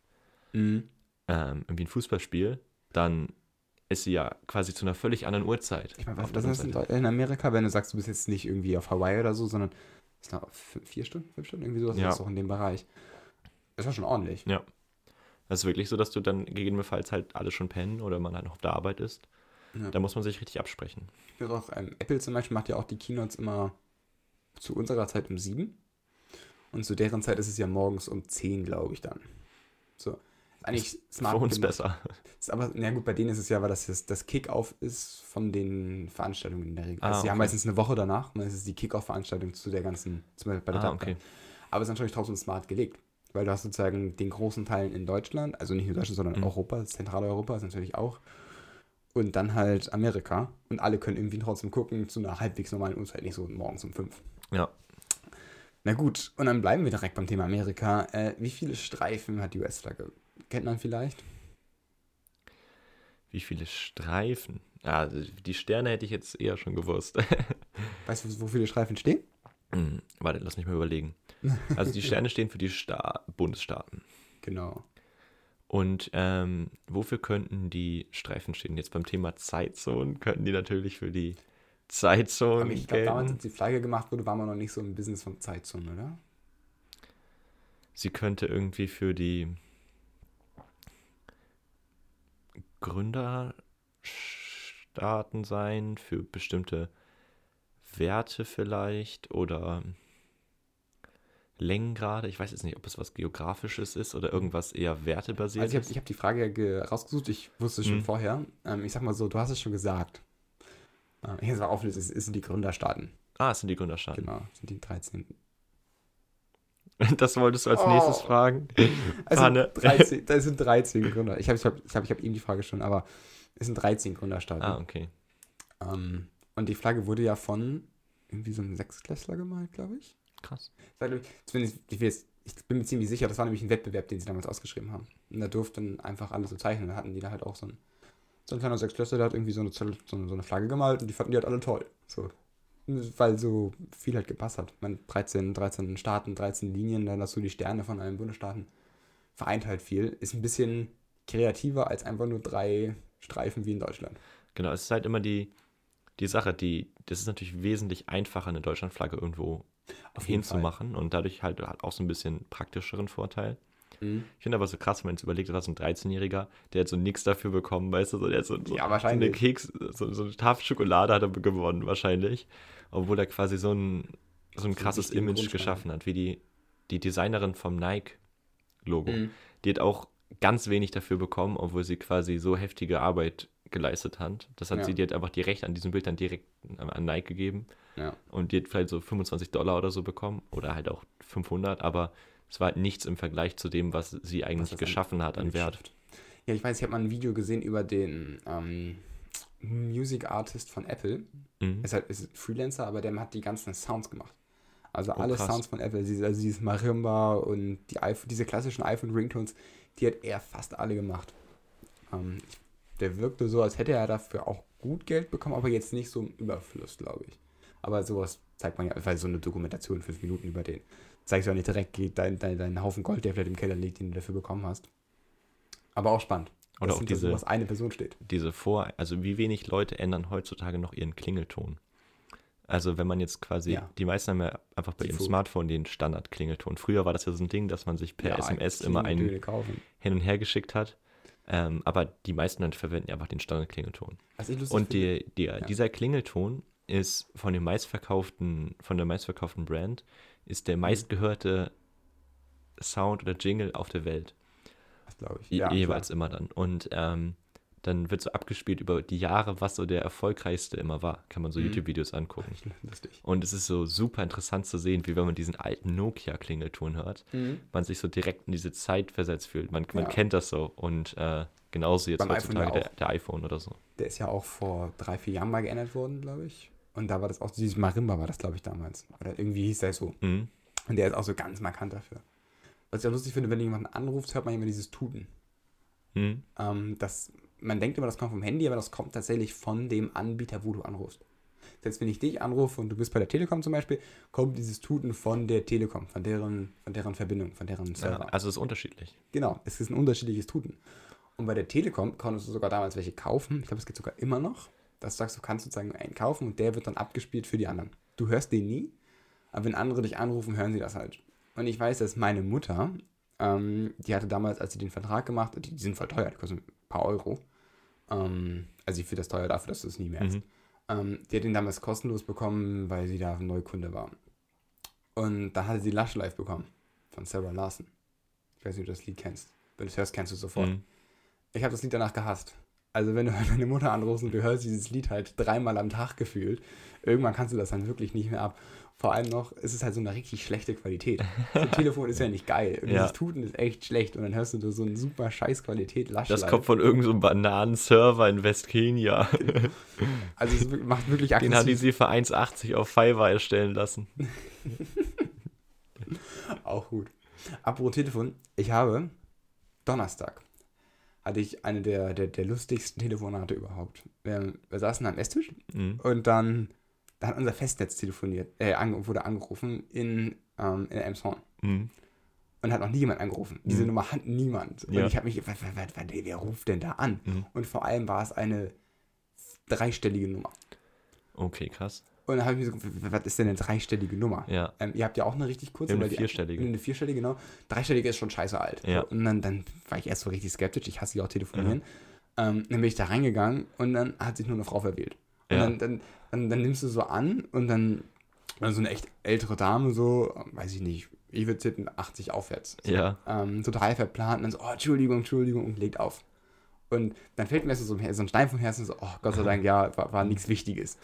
Speaker 3: Mhm.
Speaker 4: Ähm, irgendwie ein Fußballspiel, dann ist sie ja quasi zu einer völlig anderen Uhrzeit.
Speaker 3: Ich meine, was, was ist in, Amerika, wenn du sagst, du bist jetzt nicht irgendwie auf Hawaii oder so, sondern ist noch vier Stunden, fünf Stunden, irgendwie sowas
Speaker 4: Ja.
Speaker 3: ist doch in dem Bereich. Das war schon ordentlich.
Speaker 4: Ja. Das ist wirklich so, dass du dann gegebenenfalls halt alle schon pennen oder man halt noch auf der Arbeit ist.
Speaker 3: Ja.
Speaker 4: Da muss man sich richtig absprechen.
Speaker 3: Auch, ähm, Apple zum Beispiel macht ja auch die Keynotes immer zu unserer Zeit um sieben. Und zu deren Zeit ist es ja morgens um zehn, glaube ich, dann. So. Eigentlich smart.
Speaker 4: Für uns
Speaker 3: gemacht.
Speaker 4: besser.
Speaker 3: Ist aber, na gut, bei denen ist es ja, weil das das, das Kick-Off ist von den Veranstaltungen in der Regel.
Speaker 4: Ah,
Speaker 3: also, sie haben
Speaker 4: okay.
Speaker 3: meistens eine Woche danach, und dann ist es die Kick-Off-Veranstaltung zu der ganzen, zum Beispiel bei der
Speaker 4: Ah, okay.
Speaker 3: Aber es ist natürlich trotzdem smart gelegt. Weil du hast sozusagen den großen Teilen in Deutschland, also nicht nur Deutschland, sondern
Speaker 4: Mhm.
Speaker 3: Europa, Zentraleuropa ist natürlich auch. Und dann halt Amerika. Und alle können irgendwie trotzdem gucken zu einer halbwegs normalen Uhrzeit, nicht so morgens um fünf.
Speaker 4: Ja.
Speaker 3: Na gut, und dann bleiben wir direkt beim Thema Amerika. Äh, wie viele Streifen hat die US-Flagge? Kennt man vielleicht?
Speaker 4: Wie viele Streifen? Ja, also die Sterne hätte ich jetzt eher schon gewusst.
Speaker 3: Weißt du, wo viele Streifen stehen?
Speaker 4: Hm, Warte, lass mich mal überlegen. Also die Sterne stehen für die Sta Bundesstaaten.
Speaker 3: Genau.
Speaker 4: Und ähm, wofür könnten die Streifen stehen? Jetzt beim Thema Zeitzonen könnten die natürlich für die Zeitzonen
Speaker 3: Aber ich glaube, damals, als die Flagge gemacht wurde, waren wir noch nicht so im Business von Zeitzonen, oder?
Speaker 4: Sie könnte irgendwie für die Gründerstaaten sein, für bestimmte Werte vielleicht oder Längengrade. Ich weiß jetzt nicht, ob es was Geografisches ist oder irgendwas eher wertebasiert
Speaker 3: Also ich habe hab die Frage ge- rausgesucht, ich wusste es schon
Speaker 4: Mhm.
Speaker 3: vorher. Ähm, ich sag mal so, du hast es schon gesagt. Äh, ich jetzt mal auflösen, es sind die Gründerstaaten.
Speaker 4: Ah, es sind die Gründerstaaten.
Speaker 3: Genau, es sind die 13.
Speaker 4: Das wolltest du als
Speaker 3: Oh.
Speaker 4: nächstes fragen.
Speaker 3: Also
Speaker 4: Pfanne.
Speaker 3: 13, das sind 13 Gründer. Ich habe ich hab, ich hab, ich hab eben die Frage schon, aber es sind 13 Gründerstaaten.
Speaker 4: Ah, okay.
Speaker 3: Ähm, und die Flagge wurde ja von irgendwie so einem Sechsklässler gemalt, glaube ich.
Speaker 4: Krass.
Speaker 3: Zumindest, ich, weiß, ich bin mir ziemlich sicher, das war nämlich ein Wettbewerb, den sie damals ausgeschrieben haben. Und da durften einfach alle so zeichnen. Da hatten die da halt auch so ein, so ein kleiner Sechsklässler, der hat irgendwie so eine, so, eine, so eine Flagge gemalt und die fanden die halt alle toll. So. Weil so viel halt gepasst hat. Ich meine, 13, 13 Staaten, 13 Linien, dann hast du die Sterne von allen Bundesstaaten. Vereint halt viel. Ist ein bisschen kreativer als einfach nur drei Streifen wie in Deutschland.
Speaker 4: Genau, es ist halt immer die, die Sache, die, das ist natürlich wesentlich einfacher, eine Deutschlandflagge irgendwo hinzumachen und dadurch halt, halt auch so ein bisschen praktischeren Vorteil.
Speaker 3: Mhm.
Speaker 4: Ich finde aber so krass, wenn man jetzt überlegt, war so ein 13-Jähriger, der hat so nichts dafür bekommen, weißt du, so, der hat so, so,
Speaker 3: Ja,
Speaker 4: so
Speaker 3: wahrscheinlich.
Speaker 4: eine Keks, so, so eine Tafel Schokolade hat er gewonnen, wahrscheinlich. Obwohl er quasi so ein, so ein krasses Image geschaffen hat, wie die, die Designerin vom Nike-Logo.
Speaker 3: Mhm.
Speaker 4: Die hat auch ganz wenig dafür bekommen, obwohl sie quasi so heftige Arbeit geleistet hat. Das hat
Speaker 3: Ja.
Speaker 4: sie, die hat einfach die Rechte an diesem Bild dann direkt an Nike gegeben.
Speaker 3: Ja.
Speaker 4: Und die hat vielleicht so 25 Dollar oder so bekommen oder halt auch 500, aber es war halt nichts im Vergleich zu dem, was sie eigentlich
Speaker 3: an-
Speaker 4: geschaffen hat an Wert.
Speaker 3: Ja, ich weiß, ich habe mal ein Video gesehen über den ähm, Music Artist von Apple.
Speaker 4: Mhm.
Speaker 3: Ist halt ist ein Freelancer, aber der hat die ganzen Sounds gemacht. Also
Speaker 4: Oh,
Speaker 3: alle
Speaker 4: krass.
Speaker 3: Sounds von Apple, also dieses Marimba und die iPhone, diese klassischen iPhone-Ringtones, die hat er fast alle gemacht. Ähm, der wirkte so, als hätte er dafür auch gut Geld bekommen, aber jetzt nicht so im Überfluss, glaube ich. Aber sowas zeigt man ja, weil so eine Dokumentation, fünf Minuten über den, zeigst du ja nicht direkt deinen dein, dein Haufen Gold, der vielleicht im Keller liegt, den du dafür bekommen hast. Aber auch spannend.
Speaker 4: Oder
Speaker 3: dass
Speaker 4: auch diese-
Speaker 3: sowas eine Person steht.
Speaker 4: Diese Vor, also wie wenig Leute ändern heutzutage noch ihren Klingelton. Also wenn man jetzt quasi,
Speaker 3: Ja.
Speaker 4: die meisten haben ja einfach bei ihrem
Speaker 3: Default.
Speaker 4: Smartphone den Standard-Klingelton. Früher war das ja so ein Ding, dass man sich per
Speaker 3: Ja,
Speaker 4: SMS immer einen hin und her geschickt hat. Ähm, aber die meisten dann verwenden einfach den Standard-Klingelton.
Speaker 3: Was
Speaker 4: Und die, die, dieser Klingelton ist von dem meistverkauften, von der meistverkauften Brand, ist
Speaker 3: Mhm.
Speaker 4: der meistgehörte Sound oder Jingle auf der Welt.
Speaker 3: Glaube ich. Ja,
Speaker 4: jeweils
Speaker 3: klar.
Speaker 4: immer dann. Und ähm, dann wird so abgespielt über die Jahre, was so der erfolgreichste immer war. Kann man so
Speaker 3: Mhm.
Speaker 4: YouTube-Videos angucken.
Speaker 3: Lustig.
Speaker 4: Und es ist so super interessant zu sehen, wie wenn man diesen alten Nokia-Klingelton hört, man sich so direkt in diese Zeit versetzt fühlt. Man, man
Speaker 3: Ja.
Speaker 4: kennt das so. Und äh, genauso jetzt
Speaker 3: Beim iPhone
Speaker 4: heutzutage der,
Speaker 3: auch.
Speaker 4: der iPhone oder so.
Speaker 3: Der ist ja auch vor drei, vier Jahren mal geändert worden, glaube ich. Und da war das auch, dieses Marimba war das, glaube ich, damals. Oder irgendwie hieß der so.
Speaker 4: Mhm.
Speaker 3: Und der ist auch so ganz markant dafür. Was ich auch lustig finde, wenn du jemanden anrufst, hört man immer dieses Tuten.
Speaker 4: Mhm.
Speaker 3: Ähm, das, man denkt immer, das kommt vom Handy, aber das kommt tatsächlich von dem Anbieter, wo du anrufst. Selbst wenn ich dich anrufe und du bist bei der Telekom zum Beispiel, kommt dieses Tuten von der Telekom, von deren, von deren Verbindung, von deren
Speaker 4: Ja,
Speaker 3: Server.
Speaker 4: also es ist unterschiedlich.
Speaker 3: Genau, es ist ein unterschiedliches Tuten. Und bei der Telekom konntest du sogar damals welche kaufen. Ich glaube, es geht sogar immer noch. Dass du sagst, du kannst sozusagen einen kaufen und der wird dann abgespielt für die anderen. Du hörst den nie, aber wenn andere dich anrufen, hören sie das halt. Und ich weiß, dass meine Mutter, ähm, die hatte damals, als sie den Vertrag gemacht hat, die, die sind voll teuer, die kosten ein paar Euro. Ähm, also ich finde das teuer dafür, dass du es nie merkst.
Speaker 4: Mhm.
Speaker 3: Ähm, die hat den damals kostenlos bekommen, weil sie da ein Neukunde war. Und dann hatte sie Lush Life bekommen von Sarah Larson. Ich weiß nicht, ob du das Lied kennst. Wenn du es hörst, kennst du es sofort.
Speaker 4: Mhm.
Speaker 3: Ich habe das Lied danach gehasst. Also wenn du deine Mutter anrufst und du hörst dieses Lied halt dreimal am Tag gefühlt, irgendwann kannst du das dann wirklich nicht mehr ab. Vor allem noch, es ist halt so eine richtig schlechte Qualität. Ein Telefon ist ja nicht geil. Und
Speaker 4: Ja.
Speaker 3: Dieses Tuten ist echt schlecht. Und dann hörst du so eine super scheiß Qualität Lush
Speaker 4: Das kommt von irgendeinem so Bananenserver in Westkenia.
Speaker 3: Also es macht wirklich
Speaker 4: Den hat die
Speaker 3: aggressiv.
Speaker 4: sie für 1,80 auf Fiverr erstellen lassen.
Speaker 3: Auch gut. Apropos Telefon, ich habe Donnerstag hatte ich eine der, der, der lustigsten Telefonate überhaupt. Wir, wir saßen am Esstisch
Speaker 4: Mhm.
Speaker 3: und dann, dann hat unser Festnetz telefoniert, äh, ange, wurde angerufen in, ähm, in Elmshorn.
Speaker 4: Mhm.
Speaker 3: Und hat noch nie jemand angerufen. Diese
Speaker 4: Mhm.
Speaker 3: Nummer hat niemand. Und
Speaker 4: Ja.
Speaker 3: ich habe mich, was, was, was, wer ruft denn da an?
Speaker 4: Mhm.
Speaker 3: Und vor allem war es eine dreistellige Nummer.
Speaker 4: Okay, krass.
Speaker 3: Und dann habe ich mir so, was ist denn eine dreistellige Nummer?
Speaker 4: Ja.
Speaker 3: Ähm, ihr habt ja auch eine richtig kurze. Weil
Speaker 4: eine
Speaker 3: die-
Speaker 4: vierstellige.
Speaker 3: Eine vierstellige, genau. Dreistellige ist schon scheiße alt.
Speaker 4: Ja.
Speaker 3: Und dann, dann war ich erst so richtig skeptisch. Ich hasse ja auch telefonieren.
Speaker 4: Mhm.
Speaker 3: Ähm, dann bin ich da reingegangen und dann hat sich nur eine Frau verwählt. Und
Speaker 4: Ja.
Speaker 3: dann, dann, dann, dann nimmst du so an und dann, so eine echt ältere Dame, so, weiß ich nicht, ich würde tippen, 80 aufwärts. So,
Speaker 4: Ja.
Speaker 3: Ähm, total verplant und dann so, oh, Entschuldigung, Entschuldigung und legt auf. Und dann fällt mir so, so ein Stein vom Herzen so, oh, Gott sei Dank, ja, war, war nichts Wichtiges.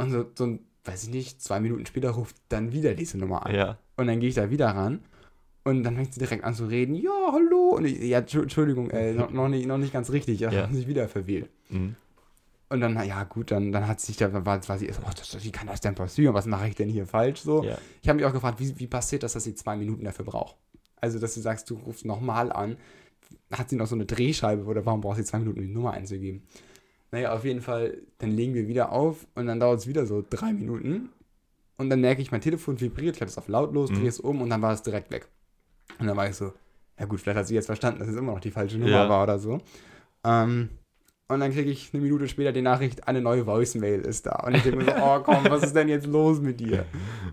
Speaker 3: Und so, so ein, weiß ich nicht, zwei Minuten später ruft dann wieder diese Nummer an.
Speaker 4: Ja.
Speaker 3: Und dann gehe ich da wieder ran und dann fängt sie direkt an zu reden. Ja, hallo. Und ich, ja, Entschu- Entschuldigung, äh, noch, noch, nicht, noch nicht ganz richtig. Ja,
Speaker 4: Ja.
Speaker 3: sich wieder verwählt.
Speaker 4: Mhm.
Speaker 3: Und dann, na ja, gut, dann, dann hat sich da, war, war sie erst, oh, das, wie kann das denn passieren? Was mache ich denn hier falsch? So.
Speaker 4: Ja.
Speaker 3: Ich habe mich auch gefragt, wie, wie passiert das, dass sie zwei Minuten dafür braucht? Also, dass du sagst, du rufst nochmal an. Hat sie noch so eine Drehscheibe oder warum braucht sie zwei Minuten, um die Nummer einzugeben? Naja, auf jeden Fall, dann legen wir wieder auf und dann dauert es wieder so drei Minuten. Und dann merke ich, mein Telefon vibriert, ich hatte es auf lautlos,
Speaker 4: Mhm.
Speaker 3: drehe es um und dann war es direkt weg. Und dann war ich so, ja gut, vielleicht hat sie jetzt verstanden, dass es immer noch die falsche Nummer
Speaker 4: Ja.
Speaker 3: war oder so. Ähm, und dann kriege ich eine Minute später die Nachricht, eine neue Voicemail ist da. Und ich denke mir so, oh komm, was ist denn jetzt los mit dir?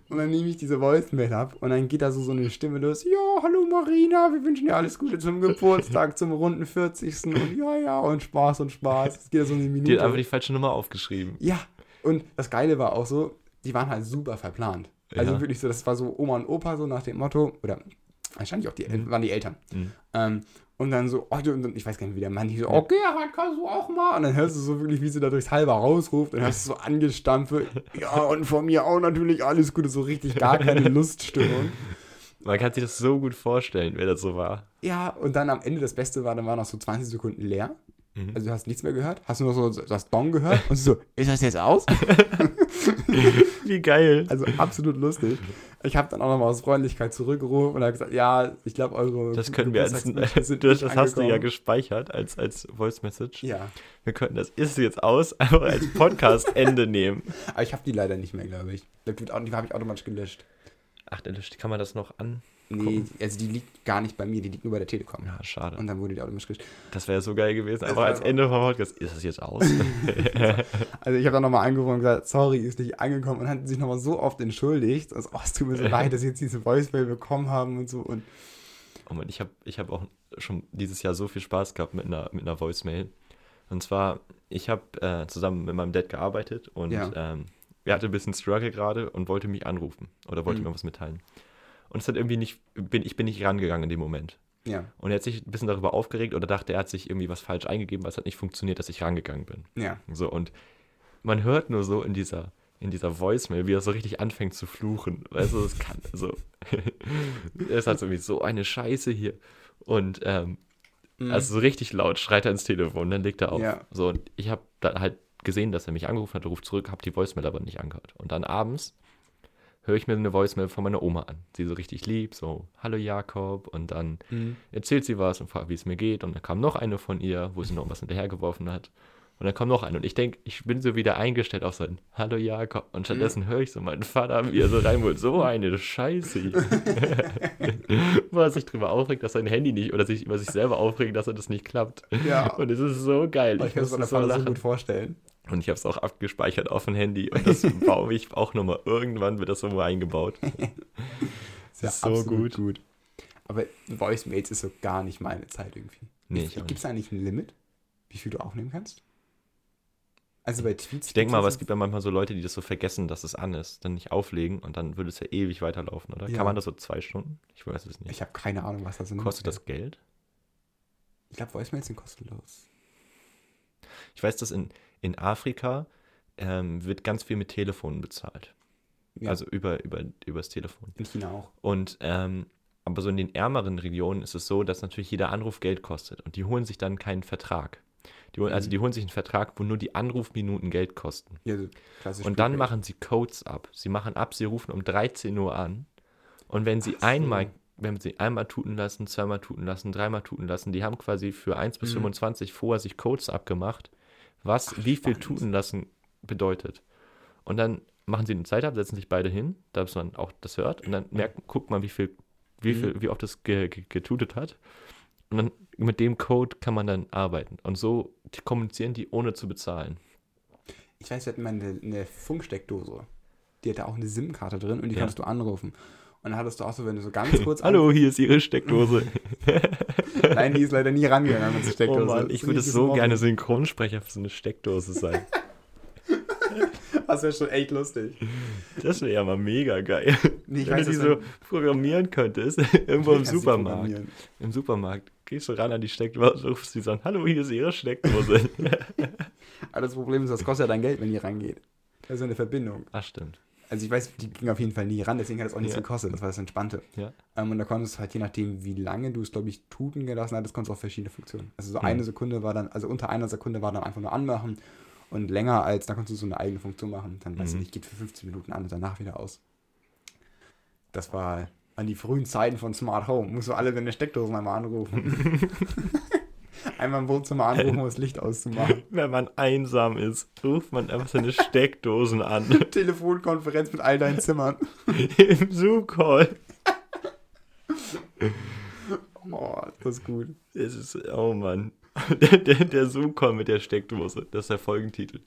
Speaker 3: Und dann nehme ich diese Voicemail ab und dann geht da so, so eine Stimme los, ja, hallo Marina, wir wünschen dir alles Gute zum Geburtstag, zum runden 40. Und ja, ja, und Spaß und Spaß. Es geht da so eine Minute.
Speaker 4: Die hat einfach die falsche Nummer aufgeschrieben.
Speaker 3: Ja, und das Geile war auch so, die waren halt super verplant. Also
Speaker 4: Ja.
Speaker 3: wirklich so, das war so Oma und Opa so nach dem Motto, oder Wahrscheinlich auch die, El- waren die Eltern.
Speaker 4: Mhm.
Speaker 3: Ähm, und dann so, oh, und dann, ich weiß gar nicht, wie der Mann hieß, so, okay, aber kannst du auch mal. Und dann hörst du so wirklich, wie sie da durchs Halber rausruft und hörst du so angestampfe, ja, und von mir auch natürlich alles Gute, so richtig gar keine Luststimmung.
Speaker 4: Man kann sich das so gut vorstellen, wer das so war.
Speaker 3: Ja, und dann am Ende das Beste war, dann war noch so 20 Sekunden leer.
Speaker 4: Mhm.
Speaker 3: Also du hast nichts mehr gehört, hast nur noch so das Dong gehört und so, ist das jetzt aus?
Speaker 4: Wie geil.
Speaker 3: Also absolut lustig. Ich habe dann auch nochmal aus Freundlichkeit zurückgerufen und habe gesagt, ja, ich glaube, eure
Speaker 4: Das können wir als,
Speaker 3: sind
Speaker 4: das,
Speaker 3: nicht
Speaker 4: das hast du ja
Speaker 3: angekommen.
Speaker 4: gespeichert als, als Voice Message.
Speaker 3: Ja,
Speaker 4: Wir könnten das ist jetzt aus, einfach als Podcast-Ende nehmen.
Speaker 3: aber ich habe die leider nicht mehr, glaube ich. Die habe ich automatisch gelöscht.
Speaker 4: Ach, erlöscht, kann man das noch an?
Speaker 3: Nee, also die liegt gar nicht bei mir, die liegt nur bei der Telekom.
Speaker 4: Ja, schade.
Speaker 3: Und dann wurde die automatisch gelöscht.
Speaker 4: Das wäre so geil gewesen.
Speaker 3: Wär
Speaker 4: als Ende vom Podcast. Ist das jetzt aus?
Speaker 3: Also ich habe dann nochmal angerufen und gesagt, sorry, ist nicht angekommen und hat sich nochmal so oft entschuldigt. Also, oh, es tut mir so leid, dass sie jetzt diese Voicemail bekommen haben und so. Und
Speaker 4: Oh Mann, ich habe ich hab auch schon dieses Jahr so viel Spaß gehabt mit einer, mit einer Voicemail. Und zwar, ich habe äh, zusammen mit meinem Dad gearbeitet und
Speaker 3: Ja.
Speaker 4: ähm, er hatte ein bisschen Struggle gerade und wollte mich anrufen oder wollte
Speaker 3: Mhm.
Speaker 4: mir was mitteilen. Und es hat irgendwie nicht, bin, ich bin nicht rangegangen in dem Moment.
Speaker 3: ja,
Speaker 4: Und er hat sich ein bisschen darüber aufgeregt oder dachte, er hat sich irgendwie was falsch eingegeben, weil es hat nicht funktioniert, dass ich rangegangen bin.
Speaker 3: ja.
Speaker 4: So, und man hört nur so in dieser, in dieser Voicemail, wie er so richtig anfängt zu fluchen. Weißt du, das kann, also, er ist halt so irgendwie so eine Scheiße hier. Und, ähm,
Speaker 3: Mhm.
Speaker 4: also so richtig laut schreit er ins Telefon, dann legt er auf.
Speaker 3: Ja.
Speaker 4: So, und ich habe dann halt gesehen, dass er mich angerufen hat, ruft zurück, habe die Voicemail aber nicht angehört. Und dann abends höre ich mir eine Voicemail von meiner Oma an. Sie so richtig lieb, so, hallo Jakob. Und dann
Speaker 3: Mhm.
Speaker 4: erzählt sie was und fragt, wie es mir geht. Und dann kam noch eine von ihr, wo sie noch was hinterhergeworfen hat. Und dann kam noch eine. Und ich denke, ich bin so wieder eingestellt auf so ein Hallo Jakob. Und stattdessen höre ich so meinen Vater, wie er so reinholt. So eine Scheiße. Wo er sich drüber aufregt, dass sein Handy nicht, oder sich über sich selber aufregt, dass er das nicht klappt.
Speaker 3: Ja.
Speaker 4: Und es ist so geil.
Speaker 3: Ich kann es
Speaker 4: musste
Speaker 3: meiner Vater so
Speaker 4: lachen.
Speaker 3: gut vorstellen.
Speaker 4: Und ich habe es auch abgespeichert auf dem Handy. Und das baue ich auch nochmal. Irgendwann wird das mal eingebaut.
Speaker 3: Ist ja
Speaker 4: ist so gut.
Speaker 3: gut. Aber Voicemails ist so gar nicht meine Zeit irgendwie.
Speaker 4: Nee,
Speaker 3: Gibt es eigentlich ein Limit, wie viel du aufnehmen kannst? Also bei Tweets.
Speaker 4: Ich denke mal, aber es gibt ja manchmal so Leute, die das so vergessen, dass es an ist, dann nicht auflegen und dann würde es ja ewig weiterlaufen, oder?
Speaker 3: Ja.
Speaker 4: Kann man das so zwei Stunden? Ich weiß es nicht.
Speaker 3: Ich habe keine Ahnung, was das sind.
Speaker 4: Kostet das Geld?
Speaker 3: Ich glaube, Voicemails sind kostenlos.
Speaker 4: Ich weiß, dass in, in Afrika ähm, wird ganz viel mit Telefonen bezahlt.
Speaker 3: Ja,
Speaker 4: Also über, über, übers Telefon.
Speaker 3: in China auch.
Speaker 4: Und ähm, aber so in den ärmeren Regionen ist es so, dass natürlich jeder Anruf Geld kostet und die holen sich dann keinen Vertrag. Die holen, Also
Speaker 3: Mhm.
Speaker 4: die holen sich einen Vertrag, wo nur die Anrufminuten Geld kosten.
Speaker 3: Ja, so.
Speaker 4: Und dann machen sie Codes ab. Sie machen ab, sie rufen um 13 Uhr an. Und wenn sie
Speaker 3: Ach so.
Speaker 4: einmal, wenn sie einmal tuten lassen, zweimal tuten lassen, dreimal tuten lassen, die haben quasi für 1 bis
Speaker 3: Mhm.
Speaker 4: 25 vorher sich Codes abgemacht, was
Speaker 3: Ach,
Speaker 4: wie viel
Speaker 3: spannend.
Speaker 4: tuten lassen bedeutet. Und dann machen sie eine Zeit ab, setzen sich beide hin, dass man auch das hört. Und dann merkt, guckt man, wie viel, wie
Speaker 3: Mhm.
Speaker 4: viel, wie oft ge, ge, getutet hat. Und dann mit dem Code kann man dann arbeiten. Und so kommunizieren die, ohne zu bezahlen.
Speaker 3: Ich weiß, wir hatten mal eine, eine Funksteckdose. Die hatte auch eine SIM-Karte drin und die
Speaker 4: Ja.
Speaker 3: konntest du anrufen. Und dann hattest du auch so, wenn du so ganz kurz.
Speaker 4: Hallo, hier ist Ihre Steckdose.
Speaker 3: an- Nein, die ist leider nie rangegangen mit der Steckdose.
Speaker 4: Oh Mann, ich würde so gerne Synchronsprecher für so eine Steckdose sein.
Speaker 3: Das wäre schon echt lustig.
Speaker 4: Das wäre ja mal mega geil.
Speaker 3: Nee, ich
Speaker 4: Wenn
Speaker 3: weiß,
Speaker 4: du die so programmieren könntest, irgendwo im Supermarkt. Im Supermarkt gehst du ran an die Steckdose, rufst sie so an, hallo, hier ist Ihre Steckdose.
Speaker 3: Aber das Problem ist, das kostet ja dein Geld, wenn die rangeht. Das ist eine Verbindung.
Speaker 4: Ach, stimmt.
Speaker 3: Also ich weiß, die ging auf jeden Fall nie ran, deswegen hat es auch nichts
Speaker 4: Ja.
Speaker 3: gekostet. Das war das Entspannte.
Speaker 4: Ja.
Speaker 3: Ähm, und da konntest du halt, je nachdem, wie lange du es, glaube ich, tuten gelassen hattest, konntest du auch verschiedene Funktionen. Also so
Speaker 4: Hm.
Speaker 3: eine Sekunde war dann, also unter einer Sekunde war dann einfach nur anmachen und länger als, da konntest du so eine eigene Funktion machen. Dann, weiß ich
Speaker 4: Mhm.
Speaker 3: nicht, geht für 15 Minuten an und danach wieder aus. Das war an die frühen Zeiten von Smart Home. Musst du alle deine Steckdosen einmal anrufen. einmal im Wohnzimmer anrufen, um das Licht auszumachen.
Speaker 4: Wenn man einsam ist, ruft man einfach seine Steckdosen an.
Speaker 3: Telefonkonferenz mit all deinen Zimmern.
Speaker 4: Im Zoom-Call.
Speaker 3: Oh, das ist gut.
Speaker 4: Es ist, oh Mann. Der, der, der Zoom-Call mit der Steckdose, das ist der Folgentitel.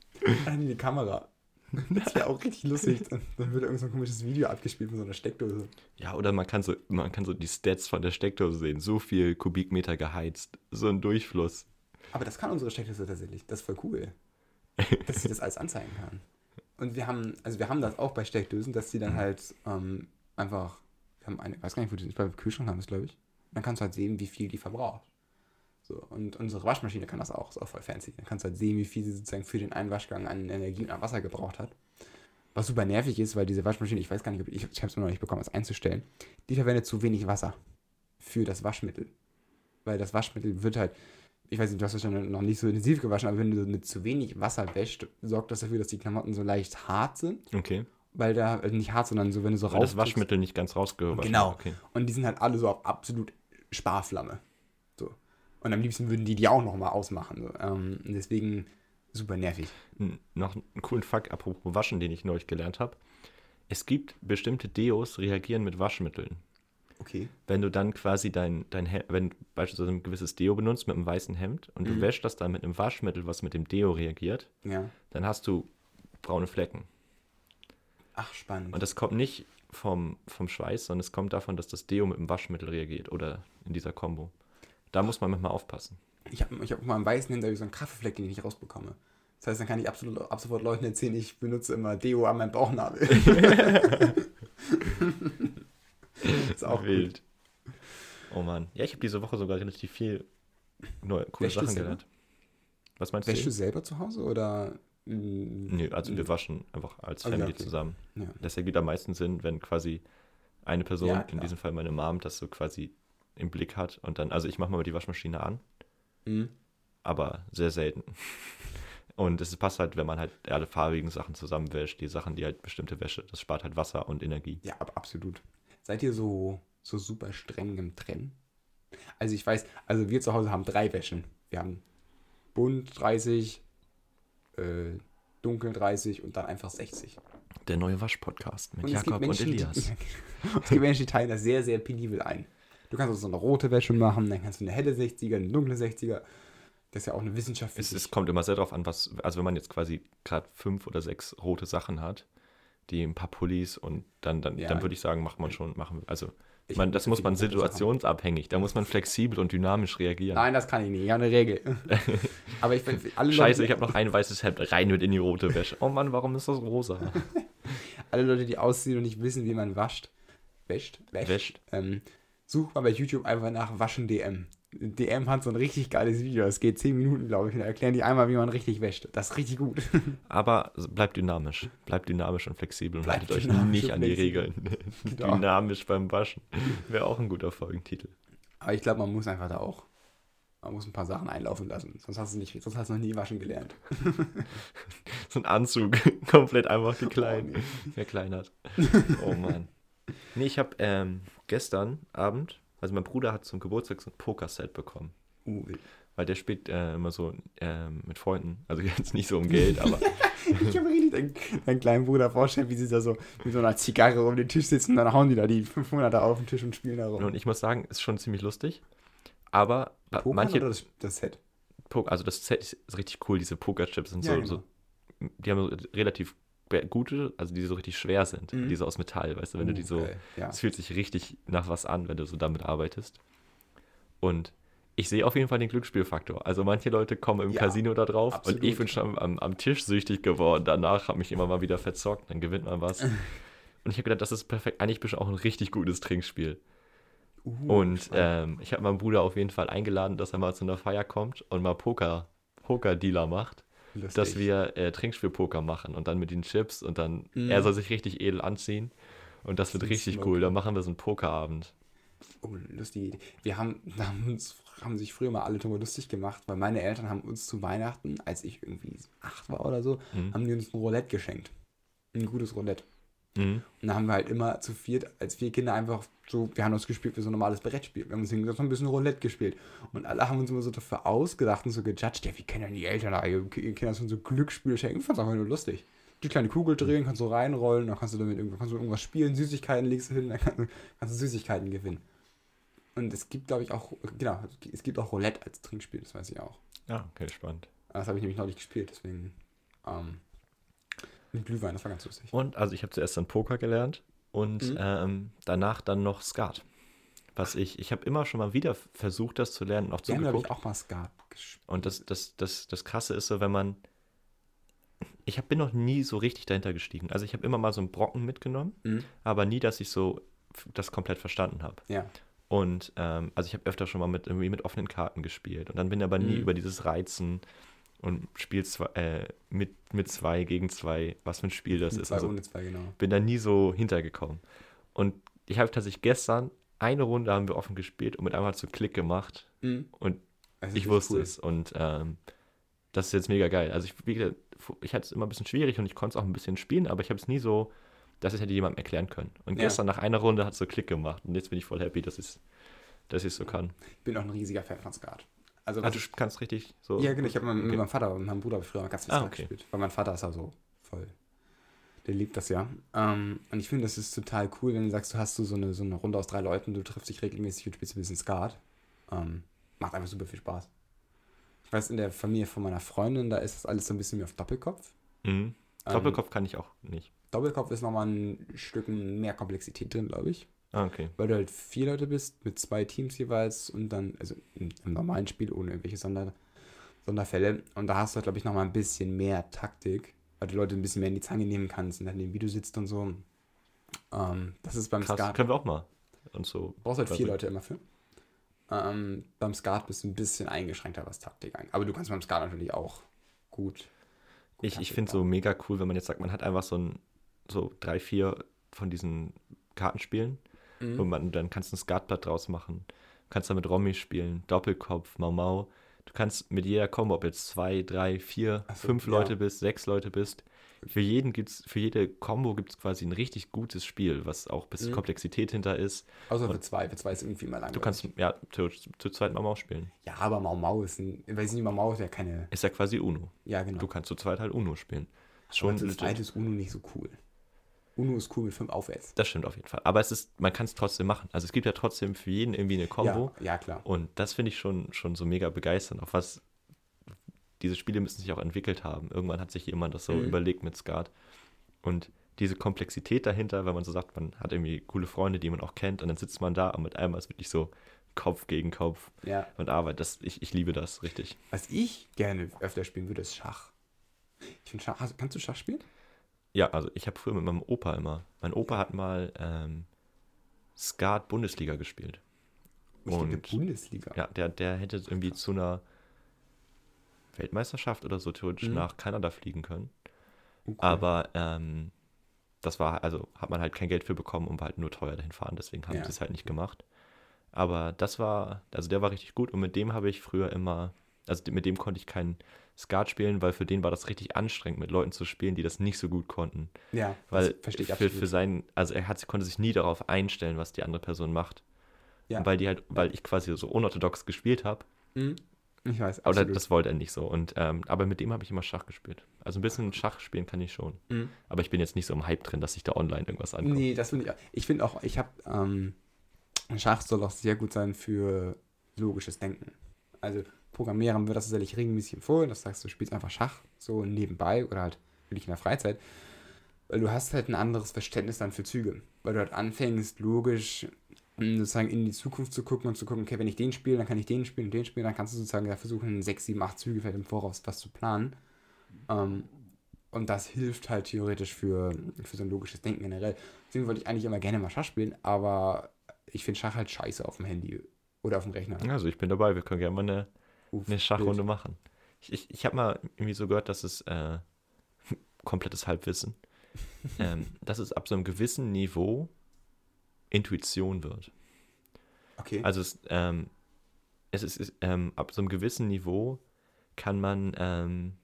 Speaker 3: An die Kamera. Das wäre auch richtig lustig. Dann dann würde irgend so ein komisches Video abgespielt mit so einer Steckdose.
Speaker 4: Ja, oder man kann so, man kann so die Stats von der Steckdose sehen. So viel Kubikmeter geheizt, so ein Durchfluss.
Speaker 3: Aber das kann unsere Steckdose tatsächlich. Das ist voll cool. Dass sie das alles anzeigen kann. Und wir haben, also wir haben das auch bei Steckdosen, dass sie dann halt ähm, einfach Wir haben eine, weiß gar nicht, wo die sind, bei Kühlschrank haben es, glaube ich. Dann kannst du halt sehen, wie viel die verbraucht. So, und unsere Waschmaschine kann das auch, ist auch voll fancy. Dann kannst du halt sehen, wie viel sie sozusagen für den einen Waschgang an Energie und an Wasser gebraucht hat. Was super nervig ist, weil diese Waschmaschine, ich weiß gar nicht, ob ich, ich habe es noch nicht bekommen, das einzustellen, die verwendet zu wenig Wasser für das Waschmittel. Weil das Waschmittel wird halt, ich weiß nicht, du hast es schon noch nicht so intensiv gewaschen, aber wenn du mit zu wenig Wasser wäscht, sorgt das dafür, dass die Klamotten so leicht hart sind.
Speaker 4: Okay.
Speaker 3: Weil da, also nicht hart, sondern so, wenn du so
Speaker 4: Weil das Waschmittel nicht ganz rausgewaschen
Speaker 3: Genau.
Speaker 4: Okay.
Speaker 3: Und die sind halt alle so auf absolut Sparflamme. Und am liebsten würden die die auch nochmal ausmachen. So. Ähm, deswegen super nervig.
Speaker 4: Noch einen coolen Fakt, apropos Waschen, den ich neulich gelernt habe. Es gibt bestimmte Deos, reagieren mit Waschmitteln.
Speaker 3: Okay.
Speaker 4: Wenn du dann quasi dein, dein Hemd, wenn du beispielsweise ein gewisses Deo benutzt mit einem weißen Hemd und du
Speaker 3: Mhm.
Speaker 4: wäschst das dann mit einem Waschmittel, was mit dem Deo reagiert,
Speaker 3: Ja.
Speaker 4: dann hast du braune Flecken.
Speaker 3: Ach, spannend.
Speaker 4: Und das kommt nicht vom, vom Schweiß, sondern es kommt davon, dass das Deo mit dem Waschmittel reagiert oder in dieser Kombo. Da muss man manchmal aufpassen.
Speaker 3: Ich habe ich hab mal einen weißen ich so einen Kaffeefleck, den ich nicht rausbekomme. Das heißt, dann kann ich absolut, ab sofort Leuten erzählen, ich benutze immer Deo an meinem Bauchnabel. ist auch
Speaker 4: wild. Oh Mann. Ja, ich habe diese Woche sogar relativ viel neue, coole
Speaker 3: Wäschst du
Speaker 4: Sachen gelernt. Was meinst
Speaker 3: Wäschst du
Speaker 4: du?
Speaker 3: selber zu Hause oder?
Speaker 4: Nö, also wir waschen einfach als
Speaker 3: Also ja,
Speaker 4: Family
Speaker 3: okay.
Speaker 4: zusammen.
Speaker 3: Ja.
Speaker 4: Das ergibt am meisten Sinn, wenn quasi eine Person,
Speaker 3: Ja,
Speaker 4: in diesem Fall meine Mom, das so quasi im Blick hat und dann, also ich mache mal die Waschmaschine an,
Speaker 3: Mhm.
Speaker 4: aber sehr selten. Und es passt halt, wenn man halt alle farbigen Sachen zusammenwäscht, die Sachen, die halt bestimmte Wäsche, das spart halt Wasser und Energie.
Speaker 3: Ja, ab, absolut. Seid ihr so, so super streng im Trennen? Also ich weiß, also wir zu Hause haben drei Wäschen. Wir haben bunt 30, äh, dunkel 30 und dann einfach 60.
Speaker 4: Der neue Waschpodcast mit
Speaker 3: Und
Speaker 4: Jakob und
Speaker 3: Menschen,
Speaker 4: Elias.
Speaker 3: Die, es gibt Menschen, die teilen das sehr, sehr penibel ein. Du kannst also so eine rote Wäsche machen, dann kannst du eine helle 60er, eine dunkle 60er. Das ist ja auch eine Wissenschaft
Speaker 4: Es, es kommt immer sehr darauf an, was, also wenn man jetzt quasi gerade fünf oder sechs rote Sachen hat, die ein paar Pullis und dann, dann,
Speaker 3: Ja.
Speaker 4: dann würde ich sagen, macht man schon, machen, also man, das muss man situationsabhängig, da muss man flexibel und dynamisch reagieren.
Speaker 3: Nein, das kann ich nicht. Ja, eine Regel. Aber ich finde, alle
Speaker 4: Scheiße,
Speaker 3: Leute,
Speaker 4: ich habe noch ein weißes Hemd, rein mit in die rote Wäsche. Oh Mann, warum ist das rosa?
Speaker 3: alle Leute, die ausziehen und nicht wissen, wie man wascht, wäscht, wäscht,
Speaker 4: Wäscht.
Speaker 3: Ähm, such mal bei YouTube einfach nach Waschen DM. DM hat so ein richtig geiles Video. Es geht 10 Minuten, glaube ich. Und da erklären die einmal, wie man richtig wäscht. Das ist richtig gut.
Speaker 4: Aber bleibt dynamisch. Bleibt dynamisch und flexibel und
Speaker 3: Bleibt
Speaker 4: haltet euch nicht an die. Regeln.
Speaker 3: Genau.
Speaker 4: Dynamisch beim Waschen. Wäre auch ein guter Folgentitel.
Speaker 3: Aber ich glaube, man muss einfach da auch. Man muss ein paar Sachen einlaufen lassen. Sonst hast du nicht, sonst hast du noch nie waschen gelernt.
Speaker 4: So ein Anzug, komplett einfach geklein,
Speaker 3: Oh, nee.
Speaker 4: verkleinert. Oh Mann. Nee, ich habe ähm, gestern Abend, also mein Bruder hat zum Geburtstag so ein Pokerset bekommen.
Speaker 3: Uh.
Speaker 4: Weil der spielt äh, immer so ähm, mit Freunden. Also jetzt nicht so um Geld, aber
Speaker 3: ich habe richtig deinen, deinen kleinen Bruder vorstellen, wie sie da so mit so einer Zigarre um den Tisch sitzen. Und dann hauen die da die 500er auf den Tisch und spielen da rum.
Speaker 4: und ich muss sagen, ist schon ziemlich lustig. Aber äh,
Speaker 3: Pokern
Speaker 4: manche,
Speaker 3: oder das, das Set?
Speaker 4: Also das Set ist richtig cool, diese Pokerchips sind
Speaker 3: Ja,
Speaker 4: so,
Speaker 3: genau.
Speaker 4: so, die haben so relativ gute, also die so richtig schwer sind,
Speaker 3: Mhm.
Speaker 4: die so aus Metall, weißt du, wenn du die
Speaker 3: Uh,
Speaker 4: so,
Speaker 3: geil. Ja.
Speaker 4: es fühlt sich richtig nach was an, wenn du so damit arbeitest. Und ich sehe auf jeden Fall den Glücksspielfaktor. Also manche Leute kommen im
Speaker 3: Ja,
Speaker 4: Casino da drauf
Speaker 3: absolut.
Speaker 4: und ich bin schon am, am Tisch süchtig geworden. Danach habe mich immer mal wieder verzockt, dann gewinnt man was. und ich habe gedacht, das ist perfekt, eigentlich bist du auch ein richtig gutes Trinkspiel.
Speaker 3: Uh,
Speaker 4: Und ähm, ich habe meinen Bruder auf jeden Fall eingeladen, dass er mal zu einer Feier kommt und mal Poker, Poker-Dealer macht,
Speaker 3: Lustig.
Speaker 4: dass wir äh, Trinkspiel-Poker machen und dann mit den Chips und dann,
Speaker 3: Mhm.
Speaker 4: er soll sich richtig edel anziehen und das wird
Speaker 3: Zum
Speaker 4: richtig
Speaker 3: Smoken.
Speaker 4: cool. Dann machen wir so einen Pokerabend.
Speaker 3: Oh, lustige Idee. Wir haben, haben, uns, haben sich früher mal alle drüber lustig gemacht, weil meine Eltern haben uns zu Weihnachten, als ich irgendwie acht war oder so,
Speaker 4: Mhm.
Speaker 3: haben die uns ein Roulette geschenkt. Ein gutes Roulette.
Speaker 4: Mhm.
Speaker 3: Und da haben wir halt immer zu viert, als vier Kinder einfach so, wir haben uns gespielt wie so ein normales Brettspiel. Wir haben uns hingesetzt und ein bisschen Roulette gespielt. Und alle haben uns immer so dafür ausgedacht und so gejudged, ja, wie können denn die Eltern da ihr Ki- Kindern so ein Glücksspiel schenken? Ich fand's einfach nur lustig. Die kleine Kugel drehen, kannst du reinrollen, dann kannst du damit irgendwas, kannst du irgendwas spielen, Süßigkeiten legst du hin, dann kannst du, kannst du Süßigkeiten gewinnen. Und es gibt, glaube ich, auch, genau, es gibt auch Roulette als Trinkspiel, das weiß ich auch.
Speaker 4: Ja, okay, spannend.
Speaker 3: Das habe ich nämlich neulich gespielt, deswegen, ähm, mit Glühwein, das war ganz lustig.
Speaker 4: Und also ich habe zuerst dann Poker gelernt und
Speaker 3: Mhm.
Speaker 4: ähm, danach dann noch Skat. Was ich, ich habe immer schon mal wieder versucht, das zu lernen und auch
Speaker 3: haben, glaube ich, auch mal Skat gespielt.
Speaker 4: Und das, das, das, das Krasse ist so, wenn man. Ich hab, bin noch nie so richtig dahinter gestiegen. Also ich habe immer mal so einen Brocken mitgenommen,
Speaker 3: Mhm.
Speaker 4: aber nie, dass ich so das komplett verstanden habe.
Speaker 3: Ja.
Speaker 4: Und ähm, also ich habe öfter schon mal mit irgendwie mit offenen Karten gespielt und dann bin aber nie
Speaker 3: Mhm.
Speaker 4: über dieses Reizen und Spiel zwei, äh, mit, mit zwei gegen zwei, was für ein Spiel das
Speaker 3: Mit
Speaker 4: ist.
Speaker 3: zwei
Speaker 4: Also
Speaker 3: ohne zwei, genau.
Speaker 4: bin da nie so hintergekommen. Und ich habe tatsächlich gestern eine Runde haben wir offen gespielt und mit einmal hat es so Klick gemacht
Speaker 3: Mhm.
Speaker 4: und
Speaker 3: ist
Speaker 4: ich wusste
Speaker 3: cool.
Speaker 4: es und ähm, das ist jetzt mega geil. Also ich, gesagt, ich hatte es immer ein bisschen schwierig und ich konnte es auch ein bisschen spielen, aber ich habe es nie so, dass ich hätte jemandem erklären können. Und
Speaker 3: Ja.
Speaker 4: gestern nach einer Runde hat es so Klick gemacht und jetzt bin ich voll happy, dass ich es dass ich's so kann.
Speaker 3: Ich bin auch ein riesiger Fan von Skat. Also,
Speaker 4: Ah, du kannst richtig so.
Speaker 3: ja, genau. Ich habe mit, mit
Speaker 4: Okay.
Speaker 3: meinem Vater und meinem Bruder früher mal ganz viel
Speaker 4: Ah, okay.
Speaker 3: gespielt. Weil mein Vater ist ja so voll. Der liebt das ja. Ähm, und ich finde, das ist total cool, wenn du sagst, du hast so, eine, so eine Runde aus drei Leuten, du triffst dich regelmäßig und spielst ein bisschen Skat. Ähm, macht einfach super viel Spaß. Ich weiß, in der Familie von meiner Freundin, da ist das alles so ein bisschen wie auf Doppelkopf.
Speaker 4: Mhm.
Speaker 3: Ähm,
Speaker 4: Doppelkopf kann ich auch nicht.
Speaker 3: Doppelkopf ist nochmal ein Stück mehr Komplexität drin, glaube ich.
Speaker 4: Ah, okay.
Speaker 3: Weil du halt vier Leute bist, mit zwei Teams jeweils und dann, also im, im normalen Spiel ohne irgendwelche Sonder, Sonderfälle. Und da hast du, glaube ich, nochmal ein bisschen mehr Taktik, weil du Leute ein bisschen mehr in die Zange nehmen kannst, in dem, wie du sitzt und so. Ähm, das ist beim
Speaker 4: Krass,
Speaker 3: Skat.
Speaker 4: können wir auch mal. Und so.
Speaker 3: Du brauchst halt vier Leute immer für. Ähm, beim Skat bist du ein bisschen eingeschränkter, was Taktik angeht. Aber du kannst beim Skat natürlich auch gut.
Speaker 4: Ich, ich
Speaker 3: Taktik
Speaker 4: finde so mega cool, wenn man jetzt sagt, man hat einfach so ein, so drei, vier von diesen Kartenspielen
Speaker 3: Mhm.
Speaker 4: und man, dann kannst du ein Skatblatt draus machen. Kannst damit Romy spielen, Doppelkopf, Mau Mau. Du kannst mit jeder Kombo, ob jetzt zwei, drei, vier,
Speaker 3: so,
Speaker 4: fünf
Speaker 3: ja.
Speaker 4: Leute bist, sechs Leute bist, für jeden gibt's, für jede Combo gibt es quasi ein richtig gutes Spiel, was auch ein bisschen
Speaker 3: Mhm.
Speaker 4: Komplexität hinter ist.
Speaker 3: Außer für zwei. Für zwei ist irgendwie mal lang.
Speaker 4: Du kannst ja zu, zu zweit Mau Mau spielen.
Speaker 3: Ja, aber Mau Mau ist ein. Weiß nicht, Mau Mau ist ja keine.
Speaker 4: Ist ja quasi Uno.
Speaker 3: Ja, genau.
Speaker 4: Du kannst zu zweit halt Uno spielen.
Speaker 3: Schon
Speaker 4: Schon
Speaker 3: zu zweit ist Uno nicht so cool. Uno ist cool mit fünf aufwärts.
Speaker 4: Das stimmt auf jeden Fall. Aber es ist, man kann es trotzdem machen. Also es gibt ja trotzdem für jeden irgendwie eine Combo.
Speaker 3: Ja, ja, klar.
Speaker 4: Und das finde ich schon, schon so mega begeisternd. Auf was diese Spiele müssen sich auch entwickelt haben. Irgendwann hat sich jemand das so
Speaker 3: Mhm.
Speaker 4: überlegt mit Skat. Und diese Komplexität dahinter, wenn man so sagt, man hat irgendwie coole Freunde, die man auch kennt, und dann sitzt man da und mit einmal ist wirklich so Kopf gegen Kopf
Speaker 3: Ja.
Speaker 4: und Arbeit. Das, ich, ich liebe das richtig.
Speaker 3: Was ich gerne öfter spielen würde, ist Schach. Ich finde Schach. Kannst du Schach spielen?
Speaker 4: Ja, also ich habe früher mit meinem Opa immer. Mein Opa hat mal ähm, Skat Bundesliga gespielt.
Speaker 3: Ich
Speaker 4: Und-
Speaker 3: Bundesliga.
Speaker 4: Ja, der, der hätte irgendwie zu einer Weltmeisterschaft oder so theoretisch
Speaker 3: Mhm.
Speaker 4: nach Kanada fliegen können.
Speaker 3: Oh, cool.
Speaker 4: Aber ähm, das war, also hat man halt kein Geld für bekommen und war halt nur teuer dahin fahren, deswegen haben
Speaker 3: Ja.
Speaker 4: sie es halt nicht gemacht. Aber das war, also der war richtig gut und mit dem habe ich früher immer, also mit dem konnte ich keinen Skat spielen, weil für den war das richtig anstrengend, mit Leuten zu spielen, die das nicht so gut konnten.
Speaker 3: Ja,
Speaker 4: Weil
Speaker 3: verstehe ich
Speaker 4: für,
Speaker 3: absolut.
Speaker 4: für seinen, also er hat, konnte sich nie darauf einstellen, was die andere Person macht.
Speaker 3: Ja.
Speaker 4: Und weil die halt, weil ich quasi so unorthodox gespielt habe,
Speaker 3: Mhm. Ich weiß,
Speaker 4: aber
Speaker 3: absolut.
Speaker 4: das wollte er nicht so. Und, ähm, aber mit dem habe ich immer Schach gespielt. Also ein bisschen Schach spielen kann ich schon.
Speaker 3: Mhm.
Speaker 4: Aber ich bin jetzt nicht so im Hype drin, dass ich da online irgendwas angucke.
Speaker 3: Nee, das finde ich auch. Ich finde auch, ich habe, ähm, Schach soll auch sehr gut sein für logisches Denken. Also Programmierern wird das tatsächlich regelmäßig empfohlen, das sagst du, spielst einfach Schach, so nebenbei oder halt wirklich in der Freizeit. Weil du hast halt ein anderes Verständnis dann für Züge. Weil du halt anfängst, logisch mh, sozusagen in die Zukunft zu gucken und zu gucken, okay, wenn ich den spiele, dann kann ich den spielen und den spielen, dann kannst du sozusagen ja versuchen, sechs, sieben, acht Züge vielleicht im Voraus was zu planen. Ähm, und das hilft halt theoretisch für, für so ein logisches Denken generell. Deswegen wollte ich eigentlich immer gerne mal Schach spielen, aber ich finde Schach halt scheiße auf dem Handy oder auf dem Rechner.
Speaker 4: Also ich bin dabei, wir können gerne mal eine,
Speaker 3: Uff,
Speaker 4: eine Schachrunde
Speaker 3: wild.
Speaker 4: machen. Ich, ich, ich habe mal irgendwie so gehört, dass es äh, komplettes Halbwissen, ähm, dass es ab so einem gewissen Niveau Intuition wird.
Speaker 3: Okay.
Speaker 4: Also es, ähm, es ist, ist ähm, ab so einem gewissen Niveau kann man, ähm,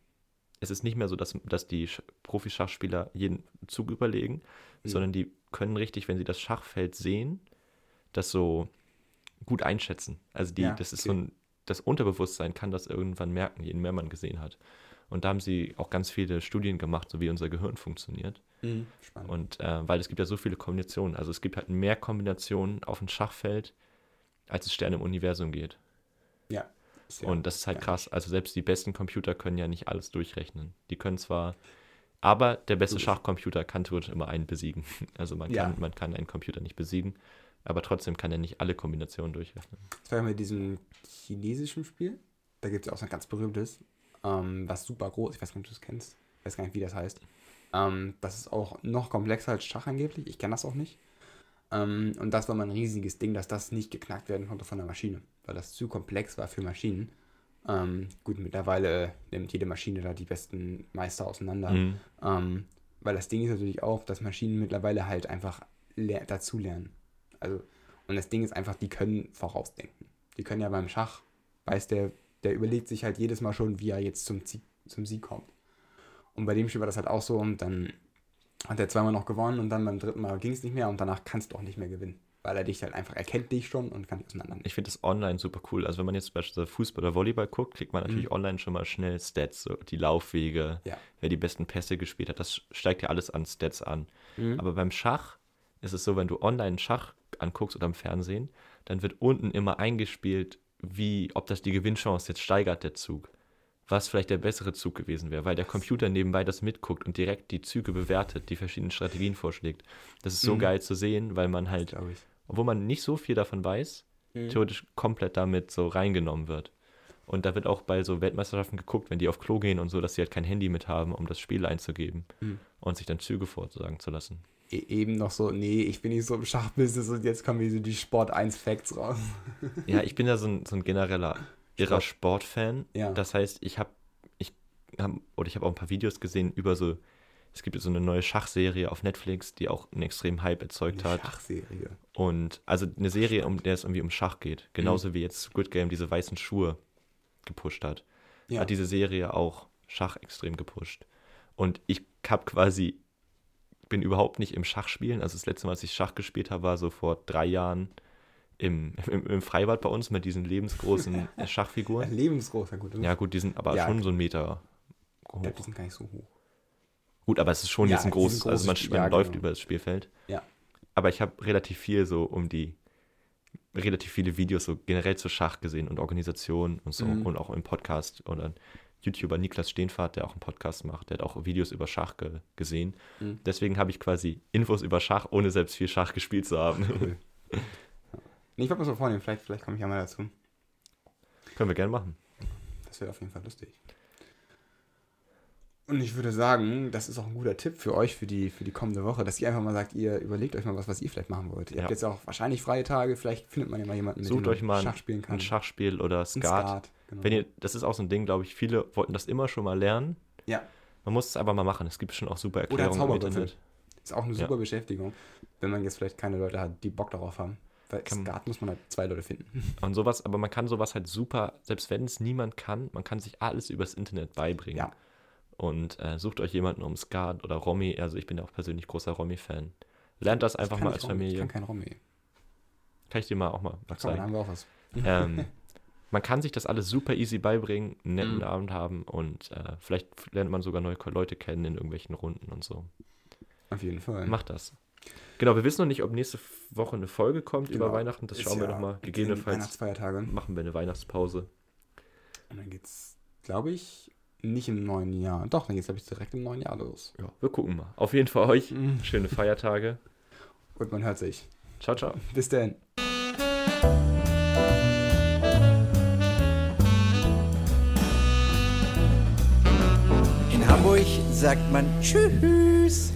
Speaker 4: es ist nicht mehr so, dass, dass die Sch- Profi-Schachspieler jeden Zug überlegen,
Speaker 3: Mhm.
Speaker 4: sondern die können richtig, wenn sie das Schachfeld sehen, das so gut einschätzen. Also die,
Speaker 3: Ja,
Speaker 4: das ist
Speaker 3: okay.
Speaker 4: so ein, das Unterbewusstsein kann das irgendwann merken, je mehr man gesehen hat. Und da haben sie auch ganz viele Studien gemacht, so wie unser Gehirn funktioniert.
Speaker 3: Mhm.
Speaker 4: Und äh, weil es gibt ja so viele Kombinationen. Also es gibt halt mehr Kombinationen auf dem Schachfeld, als es Sterne im Universum geht.
Speaker 3: ja. Ja
Speaker 4: und das ist halt krass. Also selbst die besten Computer können ja nicht alles durchrechnen. Die können zwar, aber der beste. Schachcomputer kann theoretisch immer einen besiegen. Also man
Speaker 3: Ja.
Speaker 4: kann, man kann einen Computer nicht besiegen, aber trotzdem kann er nicht alle Kombinationen durchrechnen.
Speaker 3: Das war ja mit diesem chinesischen Spiel. Da gibt es auch so ein ganz berühmtes, ähm, was super groß, ich weiß gar nicht, ob du es kennst. Ich weiß gar nicht, wie das heißt. Ähm, das ist auch noch komplexer als Schach angeblich. Ich kenne das auch nicht. Ähm, und das war mal ein riesiges Ding, dass das nicht geknackt werden konnte von der Maschine, weil das zu komplex war für Maschinen. Ähm, gut, mittlerweile nimmt jede Maschine da die besten Meister auseinander.
Speaker 4: Mhm.
Speaker 3: Ähm, weil das Ding ist natürlich auch, dass Maschinen mittlerweile halt einfach ler dazu lernen. Also, und das Ding ist einfach, die können vorausdenken. Die können ja beim Schach, weiß der, der überlegt sich halt jedes Mal schon, wie er jetzt zum, Sieg, zum Sieg kommt. Und bei dem Spiel war das halt auch so und dann hat er zweimal noch gewonnen und dann beim dritten Mal ging es nicht mehr und danach kannst du auch nicht mehr gewinnen. Weil er dich halt einfach erkennt dich schon und kann dich auseinandernehmen.
Speaker 4: Ich finde das online super cool. Also wenn man jetzt beispielsweise Fußball oder Volleyball guckt, kriegt man natürlich online schon mal schnell Stats, so die Laufwege,
Speaker 3: Ja.
Speaker 4: wer die besten Pässe gespielt hat. Das steigt ja alles an Stats an.
Speaker 3: Mhm.
Speaker 4: Aber beim Schach ist es so, wenn du online Schach anguckst oder im Fernsehen, dann wird unten immer eingespielt, wie, ob das die Gewinnchance jetzt steigert, der Zug. Was vielleicht der bessere Zug gewesen wäre, weil der Computer nebenbei das mitguckt und direkt die Züge bewertet, die verschiedenen Strategien vorschlägt. Das ist so
Speaker 3: Mhm.
Speaker 4: geil zu sehen, weil man halt obwohl man nicht so viel davon weiß,
Speaker 3: Mhm.
Speaker 4: theoretisch komplett damit so reingenommen wird. Und da wird auch bei so Weltmeisterschaften geguckt, wenn die auf Klo gehen und so, dass sie halt kein Handy mit haben, um das Spiel einzugeben
Speaker 3: Mhm.
Speaker 4: und sich dann Züge vorsagen zu lassen.
Speaker 3: E eben noch so, nee, ich bin nicht so im Schachbusiness und jetzt kommen hier so die Sport 1 Facts raus.
Speaker 4: Ja, ich bin ja so ein, so ein genereller irrer
Speaker 3: Sport.
Speaker 4: Sportfan.
Speaker 3: Ja.
Speaker 4: Das heißt, ich habe ich hab, oder ich habe auch ein paar Videos gesehen über so, es gibt so eine neue Schachserie auf Netflix, die auch einen extremen Hype erzeugt
Speaker 3: Eine
Speaker 4: hat.
Speaker 3: Schachserie.
Speaker 4: Und also eine Serie, um der es irgendwie um Schach geht. Genauso wie jetzt Squid Game diese weißen Schuhe gepusht hat.
Speaker 3: Ja.
Speaker 4: Hat diese Serie auch Schach extrem gepusht. Und ich habe quasi, bin überhaupt nicht im Schachspielen. Also das letzte Mal, als ich Schach gespielt habe, war so vor drei Jahren im, im, im Freibad bei uns mit diesen lebensgroßen Schachfiguren.
Speaker 3: Lebensgroßer, gut.
Speaker 4: Ja, gut, die sind aber
Speaker 3: Ja.
Speaker 4: schon so einen Meter hoch.
Speaker 3: glaube, die sind gar nicht so hoch.
Speaker 4: Gut, aber es ist schon
Speaker 3: Ja,
Speaker 4: jetzt ein großes,
Speaker 3: groß,
Speaker 4: also man, man
Speaker 3: ja,
Speaker 4: läuft
Speaker 3: genau.
Speaker 4: über das Spielfeld.
Speaker 3: Ja.
Speaker 4: Aber ich habe relativ viel so um die, relativ viele Videos so generell zu Schach gesehen und Organisation und so
Speaker 3: Mhm.
Speaker 4: und auch im Podcast ein YouTuber Niklas Steenfahrt, der auch einen Podcast macht, der hat auch Videos über Schach ge gesehen.
Speaker 3: Mhm.
Speaker 4: Deswegen habe ich quasi Infos über Schach, ohne selbst viel Schach gespielt zu haben.
Speaker 3: Cool. nee, ich wollte mal so vornehmen, vielleicht, vielleicht komme ich ja mal dazu.
Speaker 4: Können wir gerne machen.
Speaker 3: Das wäre auf jeden Fall lustig. Und ich würde sagen, das ist auch ein guter Tipp für euch für die, für die kommende Woche, dass ihr einfach mal sagt, ihr überlegt euch mal was, was ihr vielleicht machen wollt. Ihr
Speaker 4: Ja.
Speaker 3: habt jetzt auch wahrscheinlich freie Tage, vielleicht findet man ja mal jemanden, mit
Speaker 4: Sucht
Speaker 3: dem man
Speaker 4: euch mal
Speaker 3: Schach spielen kann.
Speaker 4: ein Schachspiel oder
Speaker 3: Ein
Speaker 4: Skat.
Speaker 3: Genau.
Speaker 4: Wenn ihr, das ist auch so ein Ding, glaube ich, viele wollten das immer schon mal lernen.
Speaker 3: ja,
Speaker 4: Man muss es aber mal machen. Es gibt schon auch super
Speaker 3: Oder
Speaker 4: Erklärungen im
Speaker 3: Zauberwürfel.
Speaker 4: Internet.
Speaker 3: ist auch eine
Speaker 4: Ja.
Speaker 3: super Beschäftigung, wenn man jetzt vielleicht keine Leute hat, die Bock darauf haben. Weil
Speaker 4: Kann-
Speaker 3: Skat muss man halt zwei Leute finden.
Speaker 4: Und sowas, aber man kann sowas halt super, selbst wenn es niemand kann, man kann sich alles übers Internet beibringen.
Speaker 3: Ja.
Speaker 4: Und äh, sucht euch jemanden um Skat oder Romy, also ich bin ja auch persönlich großer Romy-Fan. Lernt das einfach
Speaker 3: Ich
Speaker 4: mal als
Speaker 3: Rom- Ich
Speaker 4: Familie.
Speaker 3: kann kein Romy.
Speaker 4: Kann ich dir mal auch mal, mal
Speaker 3: Komm, dann
Speaker 4: zeigen.
Speaker 3: haben wir auch was.
Speaker 4: ähm, man kann sich das alles super easy beibringen, einen netten
Speaker 3: Mhm.
Speaker 4: Abend haben und äh, vielleicht lernt man sogar neue Leute kennen in irgendwelchen Runden und so.
Speaker 3: Auf jeden Fall.
Speaker 4: Macht das. Genau, wir wissen noch nicht, ob nächste Woche eine Folge kommt
Speaker 3: Genau.
Speaker 4: über Weihnachten. Das
Speaker 3: Ist
Speaker 4: schauen wir
Speaker 3: ja
Speaker 4: noch mal.
Speaker 3: in
Speaker 4: Gegebenenfalls
Speaker 3: Weihnachtsfeiertage.
Speaker 4: machen wir eine Weihnachtspause.
Speaker 3: Und dann geht's, glaube ich, nicht im neuen Jahr. Doch, dann geht's, glaube ich, direkt im neuen Jahr los.
Speaker 4: Ja, wir gucken mal. Auf jeden Fall euch schöne Feiertage.
Speaker 3: Und man hört sich.
Speaker 4: Ciao, ciao.
Speaker 3: Bis dann.
Speaker 5: Sagt man Tschüss.